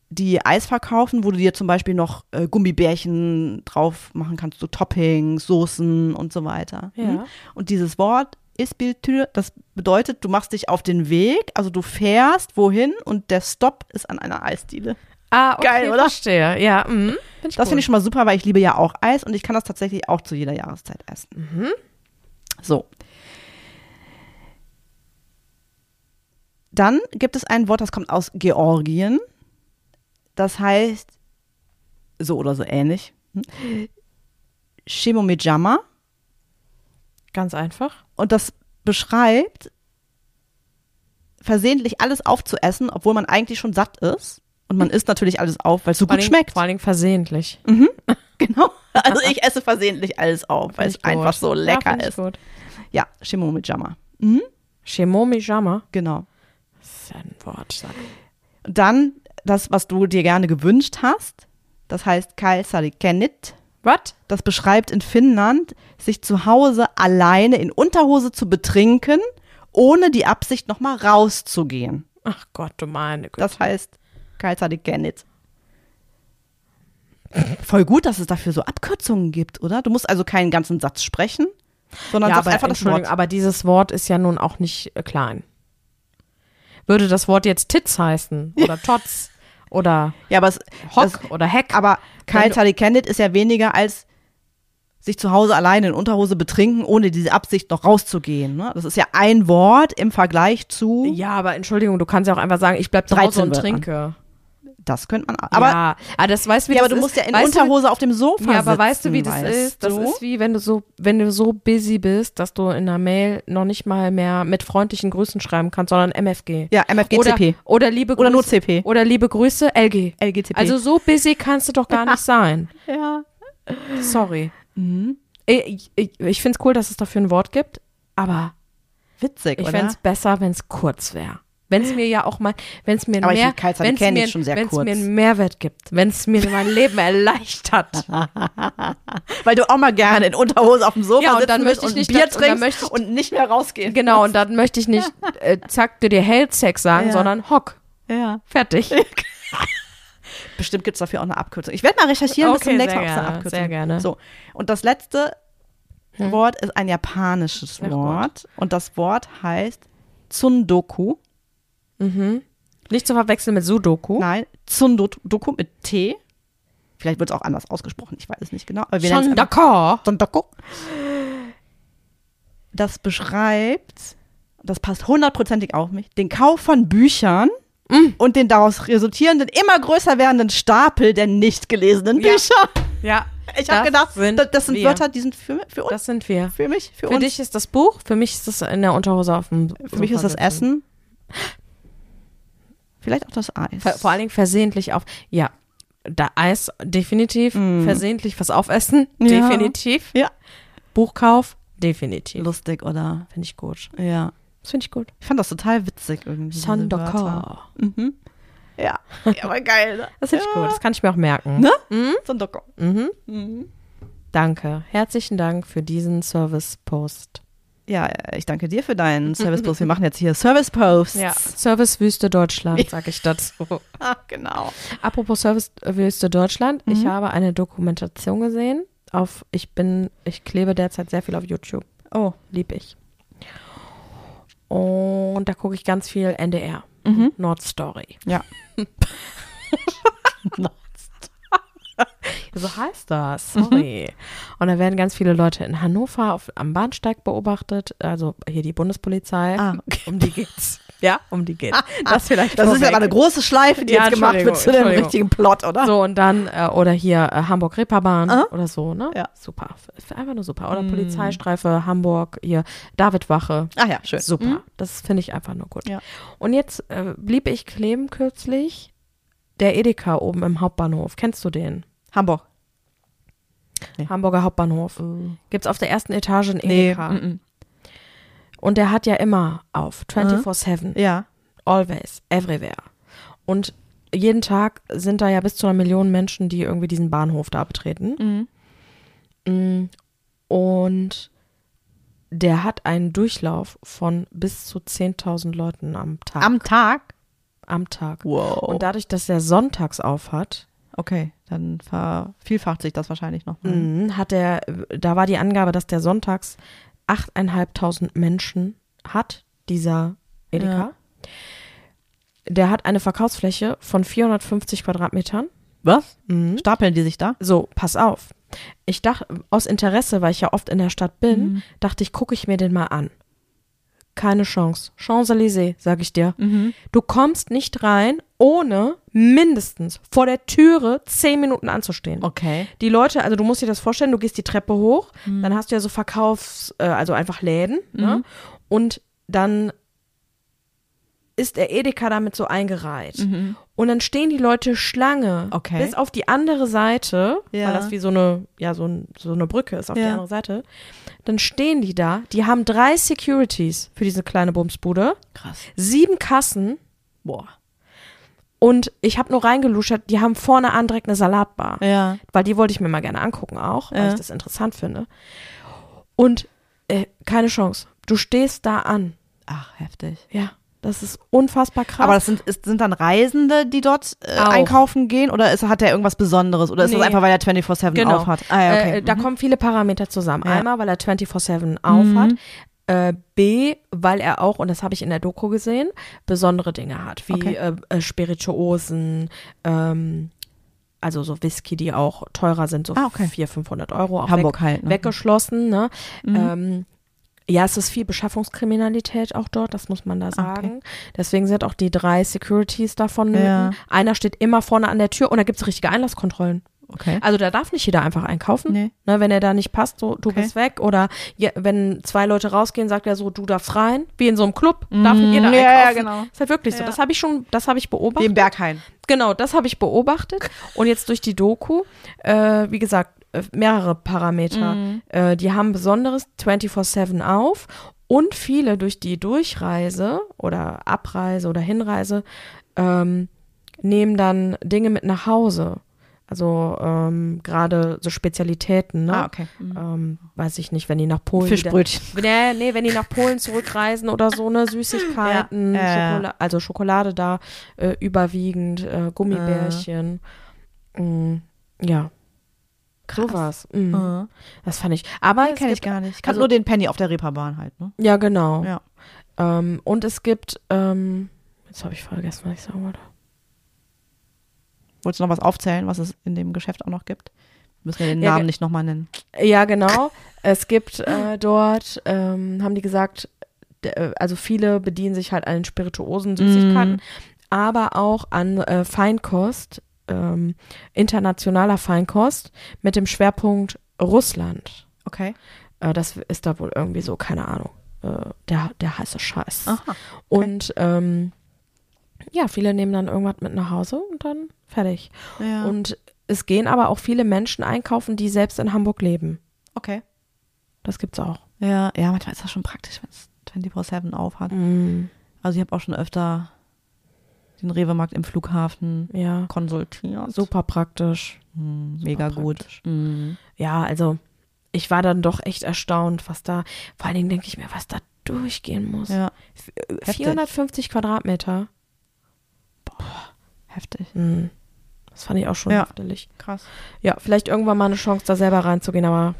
die Eis verkaufen, wo du dir zum Beispiel noch äh, Gummibärchen drauf machen kannst, so Toppings, Soßen und so weiter. Ja. Hm? Und dieses Wort Isbiltür, das bedeutet, du machst dich auf den Weg, also du fährst wohin und der Stopp ist an einer Eisdiele. Ah, okay, Geil, oder? verstehe. Ja, mhm. Find Das finde ich schon mal super, weil ich liebe ja auch Eis und ich kann das tatsächlich auch zu jeder Jahreszeit essen. Mhm. So. Dann gibt es ein Wort, das kommt aus Georgien. Das heißt so oder so ähnlich. Shimomijama. Ganz einfach. Und das beschreibt, versehentlich alles aufzuessen, obwohl man eigentlich schon satt ist. Und man isst natürlich alles auf, weil es so Vor gut Dingen- schmeckt. Vor allen Dingen versehentlich. Genau. Also ich esse versehentlich alles auf, weil es einfach so Ja, lecker ich ist. Gut. Ja, Shimomijama. Mhm, Shemomijama. genau. Das ist ja ein Wort. Sag. Dann das, was du dir gerne gewünscht hast. Das heißt Kalsarikenit. Was? Das beschreibt in Finnland, sich zu Hause alleine in Unterhose zu betrinken, ohne die Absicht nochmal rauszugehen. Ach Gott, du meine Güte. Das heißt Kalsarikenit. Voll gut, dass es dafür so Abkürzungen gibt, oder? Du musst also keinen ganzen Satz sprechen, sondern ja, aber, einfach das Wort. aber dieses Wort ist ja nun auch nicht äh, klein. Würde das Wort jetzt Titz heißen oder Tots oder Ja, aber, es, Hock das, oder Heck? aber Wenn du- Kalsarikenit ist ja weniger als sich zu Hause alleine in Unterhose betrinken, ohne diese Absicht noch rauszugehen. Ne? Das ist ja ein Wort im Vergleich zu, ja, aber Entschuldigung, du kannst ja auch einfach sagen, ich bleib zu 13 Hause und trinke. Das könnte man, aber, ja, ja, aber das weißt du, wie aber das du musst ja in weißt du, Unterhose auf dem Sofa Ja, aber sitzen, weißt du, wie das ist? Das du? ist wie wenn du so, wenn du so busy bist, dass du in einer Mail noch nicht mal mehr mit freundlichen Grüßen schreiben kannst, sondern MFG. Ja, MFG, oder, CP. oder liebe Grüße. Oder nur CP. Oder liebe Grüße, LG. LGTP. Also so busy kannst du doch gar nicht sein. ja. Sorry. Mhm. Ich, ich, ich finde es cool, dass es dafür ein Wort gibt, aber Witzig, ich fände es besser, wenn es kurz wäre. Wenn es mir ja auch mal, wenn es mir mehr, wenn's mir, schon sehr wenn's kurz. mir einen Mehrwert gibt, wenn es mir mein Leben erleichtert. Weil du auch mal gerne in Unterhose auf dem Sofa Ja, und dann möchte ich und nicht, Bier und dann trinkst möchte ich- und nicht mehr rausgehen. Genau, und dann möchte ich nicht, äh, zack, dir dir Hellsex sagen, Ja. sondern hock. Ja. Fertig. Bestimmt gibt es dafür auch eine Abkürzung. Ich werde mal recherchieren bis Okay, zum nächsten Mal, eine Abkürzung sehr gerne. So. Und das letzte Hm. Wort ist ein japanisches Ach. Wort. Und das Wort heißt Tsundoku. Mhm. Nicht zu verwechseln mit Sudoku. Nein, Tsundoku mit T. Vielleicht wird es auch anders ausgesprochen, ich weiß es nicht genau. Aber wir nennen es Schon einfach d'accord. Tsundoku. Das beschreibt, das passt hundertprozentig auf mich, den Kauf von Büchern Mm. und den daraus resultierenden, immer größer werdenden Stapel der nicht gelesenen Ja. Bücher. Ja, Ich habe Das gedacht, sind das, das sind wir. Wörter, die sind für, für uns, das sind wir. für mich, für, Für uns. dich ist das Buch, für mich ist das in der Unterhose auf dem Für mich ist das Essen. Vielleicht auch das Eis. Vor, vor allen Dingen versehentlich auf. Ja, da Eis definitiv. Mm. Versehentlich was aufessen, Ja. definitiv. Ja. Buchkauf, definitiv. Lustig, oder? Finde ich gut. Ja. Das finde ich gut. Ich fand das total witzig irgendwie. diese Son Wörter. d'accord. Mhm. Ja. ja, aber geil. Ne? Das finde ich gut. Das kann ich mir auch merken. Ne? Mhm. Son d'accord. Mhm. Mhm. Danke. Herzlichen Dank für diesen Service-Post. Ja, ich danke dir für deinen Service Post. Wir machen jetzt hier Service Posts. Ja. Service-Wüste Deutschland, sage ich dazu. Ah, genau. Apropos Service-Wüste Deutschland. Ich Mhm. habe eine Dokumentation gesehen. Auf, ich bin, ich klebe derzeit sehr viel auf YouTube. Oh, Lieb ich. Und da gucke ich ganz viel NDR. Mhm. Nord Story. Ja. So heißt das, sorry. Und da werden ganz viele Leute in Hannover auf, am Bahnsteig beobachtet, also hier die Bundespolizei. Ah, okay. Um die geht's. Ja, um die geht's. Das vielleicht Das ist ja aber eine große Schleife, die Ja, jetzt gemacht wird zu dem richtigen Plot, oder? So, und dann, äh, oder hier äh, Hamburg-Reeperbahn Ah. oder so, ne? Ja. Super. Einfach nur super. Oder Mm. Polizeistreife Hamburg, hier Davidwache. Ach ja, schön. Super. Mhm. Das finde ich einfach nur gut. Ja. Und jetzt äh, blieb ich kleben kürzlich. Der Edeka oben im Hauptbahnhof. Kennst du den? Hamburg. Nee. Hamburger Hauptbahnhof. Gibt's auf der ersten Etage Nee. Edeka. mm, mm. Und der hat ja immer auf. 24-7. Ja. Always. Everywhere. Und jeden Tag sind da ja bis zu einer Million Menschen, die irgendwie diesen Bahnhof da betreten. Mhm. Mm. Und der hat einen Durchlauf von bis zu 10.000 Leuten am Tag. Am Tag? am Tag. Wow. Und dadurch, dass der sonntags auf hat, okay, dann vervielfacht sich das wahrscheinlich noch. mal. mm, hat der, da war die Angabe, dass der sonntags 8.500 Menschen hat, dieser Edeka. Ja. Der hat eine Verkaufsfläche von 450 Quadratmetern. Was? Mhm. Stapeln die sich da? So, pass auf. Ich dachte, aus Interesse, weil ich ja oft in der Stadt bin, Mhm. dachte ich, gucke ich mir den mal an. Keine Chance. Champs-Élysées, sag ich dir. Mhm. Du kommst nicht rein, ohne mindestens vor der Türe zehn Minuten anzustehen. Okay. Die Leute, also du musst dir das vorstellen, du gehst die Treppe hoch, Mhm. dann hast du ja so Verkaufs-, äh, also einfach Läden, ne? Und dann ist der Edeka damit so eingereiht. Mhm. Und dann stehen die Leute Schlange Okay. bis auf die andere Seite, Ja. weil das wie so eine, ja, so, ein, so eine Brücke ist auf die Ja. andere Seite. Dann stehen die da, die haben drei Securities für diese kleine Bumsbude, Krass. sieben Kassen Boah. Und ich habe nur reingeluschert, die haben vorne an direkt eine Salatbar. Ja. Weil die wollte ich mir mal gerne angucken auch, weil Ja. ich das interessant finde. Und äh, keine Chance. Du stehst da an. Ach, heftig. Ja, das ist unfassbar krass. Aber das sind, ist, sind dann Reisende, die dort äh, einkaufen gehen? Oder ist, hat er irgendwas Besonderes? Oder ist das Nee. einfach, weil er 24-7 Genau. auf hat? Ah, ja, okay. Äh, da Mhm. kommen viele Parameter zusammen. Ja. Einmal, weil er 24-7 auf Mhm. hat. Äh, B, weil er auch, und das habe ich in der Doku gesehen, besondere Dinge hat, wie Okay. äh, äh, Spirituosen, ähm, also so Whisky, die auch teurer sind, so Ah, okay. 400, 500 Euro. Auch Hamburg halt. Ne? weggeschlossen. Ne? Mhm. Ähm, ja, es ist viel Beschaffungskriminalität auch dort, das muss man da sagen. Deswegen sind auch die drei Securities davon. Ja. Einer steht immer vorne an der Tür und da gibt es richtige Einlasskontrollen. Okay. Also da darf nicht jeder einfach einkaufen. Nee. Ne, wenn er da nicht passt, so, du Okay. bist weg. Oder ja, wenn zwei Leute rausgehen, sagt er so, du darfst rein. Wie in so einem Club, darf Mhm. jeder Ja, einkaufen. ja, genau. Ist halt wirklich so. Ja. Das habe ich schon, das habe ich beobachtet. im Berghain. Genau, das habe ich beobachtet. Und jetzt durch die Doku, äh, wie gesagt, äh, mehrere Parameter. Mhm. Äh, die haben besonderes 24-7 auf. Und viele durch die Durchreise oder Abreise oder Hinreise ähm, nehmen dann Dinge mit nach Hause. Also ähm, gerade so Spezialitäten, ne? Ah, okay. Mhm. ähm, weiß ich nicht, wenn die nach Polen wieder, Fischbrötchen. Nee, nee, wenn die nach Polen zurückreisen oder so, ne, Süßigkeiten, Ja, ja, ja. Schokola also Schokolade da äh, überwiegend, äh, Gummibärchen. Mm, ja. Sowas. Mm. Mhm. Das fand ich. Aber es Kenne ich gar nicht. Ich kann also- nur den Penny auf der Reeperbahn halt, ne? Ja, genau. Ja. Ähm, und es gibt, ähm, jetzt habe ich vergessen, was ich sagen wollte. Wolltest du noch was aufzählen, was es in dem Geschäft auch noch gibt? Müssen wir den Ja, Namen nicht nochmal nennen. Ja, genau. es gibt äh, dort, ähm, haben die gesagt, äh, also viele bedienen sich halt an den Spirituosen, Süßigkeiten, Mm. aber auch an äh, Feinkost, ähm, internationaler Feinkost mit dem Schwerpunkt Russland. Okay. Äh, das ist da wohl irgendwie so, keine Ahnung, äh, der, der heiße Scheiß. Aha. Und ähm, ja, viele nehmen dann irgendwas mit nach Hause und dann fertig. Ja. Und es gehen aber auch viele Menschen einkaufen, die selbst in Hamburg leben. okay. Das gibt's auch. Ja, ja, manchmal ist das schon praktisch, wenn es 24-7 auf hat. Mm, Also ich habe auch schon öfter den Rewe-Markt im Flughafen ja, konsultiert. super praktisch. Hm, Super mega gut. praktisch. Mhm. Ja, also ich war dann doch echt erstaunt, was da, vor allen Dingen denke ich mir, was da durchgehen muss. Ja, F- äh, 450 Quadratmeter. heftig. Mm, das fand ich auch schon Ja. heftig. Krass. Ja, vielleicht irgendwann mal eine Chance, da selber reinzugehen, aber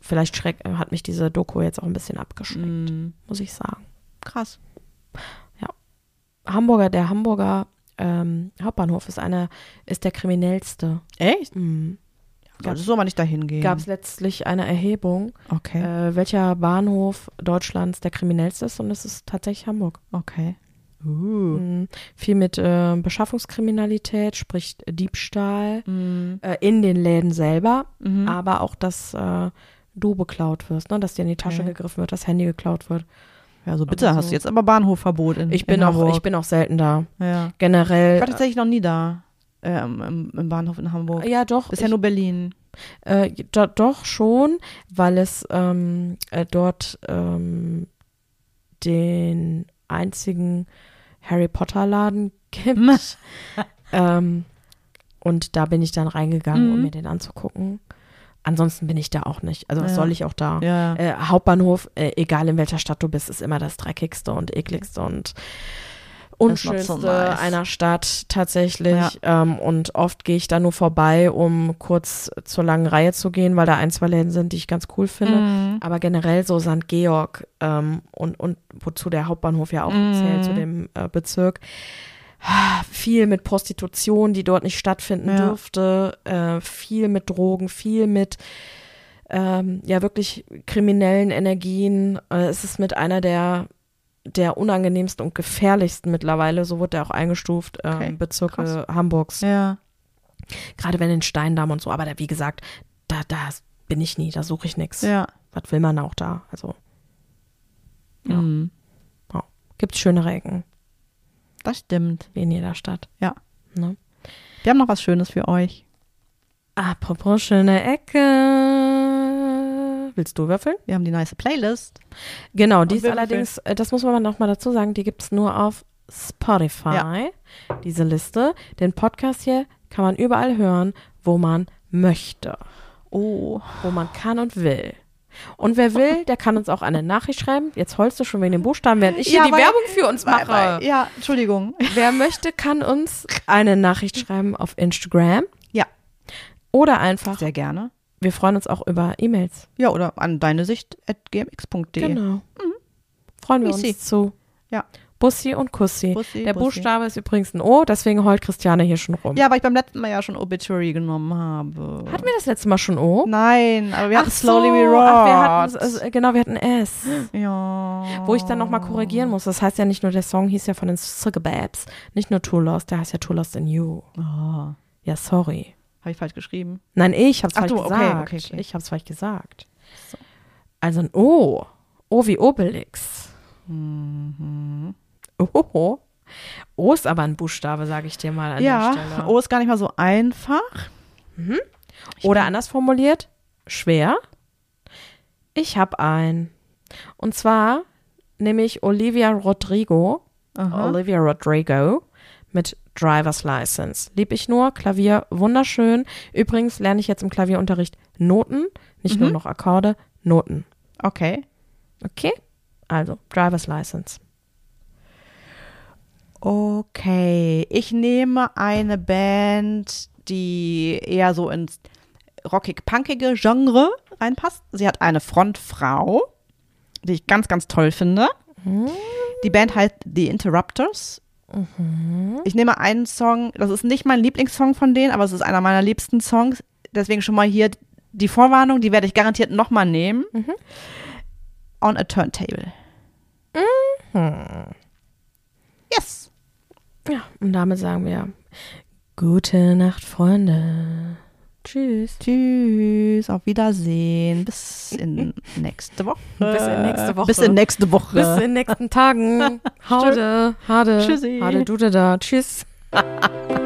vielleicht schreck, hat mich diese Doku jetzt auch ein bisschen abgeschreckt, Mhm. muss ich sagen. Krass. Hamburger, der Hamburger ähm, Hauptbahnhof ist einer, ist der kriminellste. Echt? Mhm. Solltest du aber nicht dahin gehen. Gab es letztlich eine Erhebung, Okay. äh, welcher Bahnhof Deutschlands der kriminellste ist und es ist tatsächlich Hamburg. okay. Uh. Mhm. Viel mit äh, Beschaffungskriminalität, sprich Diebstahl Mhm. äh, in den Läden selber, Mhm. aber auch, dass äh, du beklaut wirst, ne? dass dir in die Tasche Okay. gegriffen wird, das Handy geklaut wird. Ja, so bitte aber hast so. du jetzt aber Bahnhofverbot in Ich bin in auch, Hamburg. ich bin auch selten da. ja. Generell. Ich war tatsächlich noch nie da. Ähm, im, Im Bahnhof in Hamburg. ja, doch. Bisher ich, nur Berlin. Äh, do, doch schon, weil es ähm, äh, dort ähm, den einzigen Harry Potter Laden gibt. ähm, und da bin ich dann reingegangen, um Mhm. mir den anzugucken. Ansonsten bin ich da auch nicht. Also was Ja. soll ich auch da? Ja. Äh, Hauptbahnhof, äh, egal in welcher Stadt du bist, ist immer das dreckigste und ekligste und unschönste einer Stadt tatsächlich. Ähm, und oft gehe ich da nur vorbei, um kurz zur langen Reihe zu gehen, weil da ein, zwei Läden sind, die ich ganz cool finde. Mhm. Aber generell so St. Georg ähm, und, und wozu der Hauptbahnhof ja auch Mhm. zählt, zu dem äh, Bezirk. Viel mit Prostitution, die dort nicht stattfinden Ja. dürfte, äh, viel mit Drogen, viel mit ähm, ja wirklich kriminellen Energien. Äh, es ist mit einer der der unangenehmsten und gefährlichsten mittlerweile, so wurde er auch eingestuft, ähm, Okay, Bezirke Hamburgs. Ja. Gerade wenn in Steindamm und so, aber da, wie gesagt, da, da bin ich nie, da suche ich nichts. Ja. Was will man auch da? Also Ja. Mhm. gibt schönere Ecken, Das stimmt. wie in jeder Stadt. Ja. Ne? Wir haben noch was Schönes für euch. Apropos schöne Ecke. Willst du würfeln? Wir haben die nice Playlist. Genau, die ist allerdings, äh, das muss man noch mal dazu sagen, die gibt es nur auf Spotify, diese Liste. Den Podcast hier kann man überall hören, wo man möchte, Oh. wo man kann und will. Und wer will, der kann uns auch eine Nachricht schreiben. Jetzt heulst du schon wegen den Buchstaben, während ich hier Ja, die weil- Werbung für uns mache. Weil- Ja, Entschuldigung. Wer möchte, kann uns eine Nachricht schreiben auf Instagram. Ja. Oder einfach, Sehr gerne. Wir freuen uns auch über E-Mails. Ja, oder an deine Sicht at gmx.de. Genau. Freuen wir Bussi. uns zu. Ja. Bussi und Kussi. Bussi, Der Bussi. Buchstabe ist übrigens ein O, deswegen heult Christiane hier schon rum. Ja, weil ich beim letzten Mal ja schon Obituary genommen habe. Hatten wir das letzte Mal schon O? Nein, aber wir hatten so, Slowly We Rock. ach, wir hatten, also, genau, wir hatten S. ja. Wo ich dann nochmal korrigieren muss. Das heißt ja nicht nur, der Song hieß ja von den Sugar nicht nur Too Lost, der heißt ja Too Lost in You. Oh, Ja, sorry. Habe ich falsch geschrieben. Nein, ich hab's Ach falsch du, okay, gesagt. okay, okay. Ich hab's falsch gesagt. So. Also ein O. O wie Obelix. Mhm. Oh. O ist aber ein Buchstabe, sage ich dir mal an der Ja, Stelle. O ist gar nicht mal so einfach. Oder anders formuliert, schwer. Ich habe ein. Und zwar nehme ich Olivia Rodrigo, Aha. Olivia Rodrigo mit Driver's License. Lieb ich nur, Klavier wunderschön. Übrigens lerne ich jetzt im Klavierunterricht Noten, nicht nur Mhm. noch Akkorde, Noten. Okay. Okay? Also, Driver's License. Okay. Ich nehme eine Band, die eher so ins rockig-punkige Genre reinpasst. Sie hat eine Frontfrau, die ich ganz, ganz toll finde. Die Band heißt The Interrupters. Ich nehme einen Song, das ist nicht mein Lieblingssong von denen, aber es ist einer meiner liebsten Songs. Deswegen schon mal hier die Vorwarnung, die werde ich garantiert nochmal nehmen. On a Turntable. Yes. Ja, und damit sagen wir Gute Nacht, Freunde. Tschüss. Tschüss, auf Wiedersehen. Bis in nächste Woche. Bis in nächste Woche. Bis in nächste Woche. Bis in den nächsten Tagen. Haude, Hade. Tschüssi. Hade, du da. Tschüss.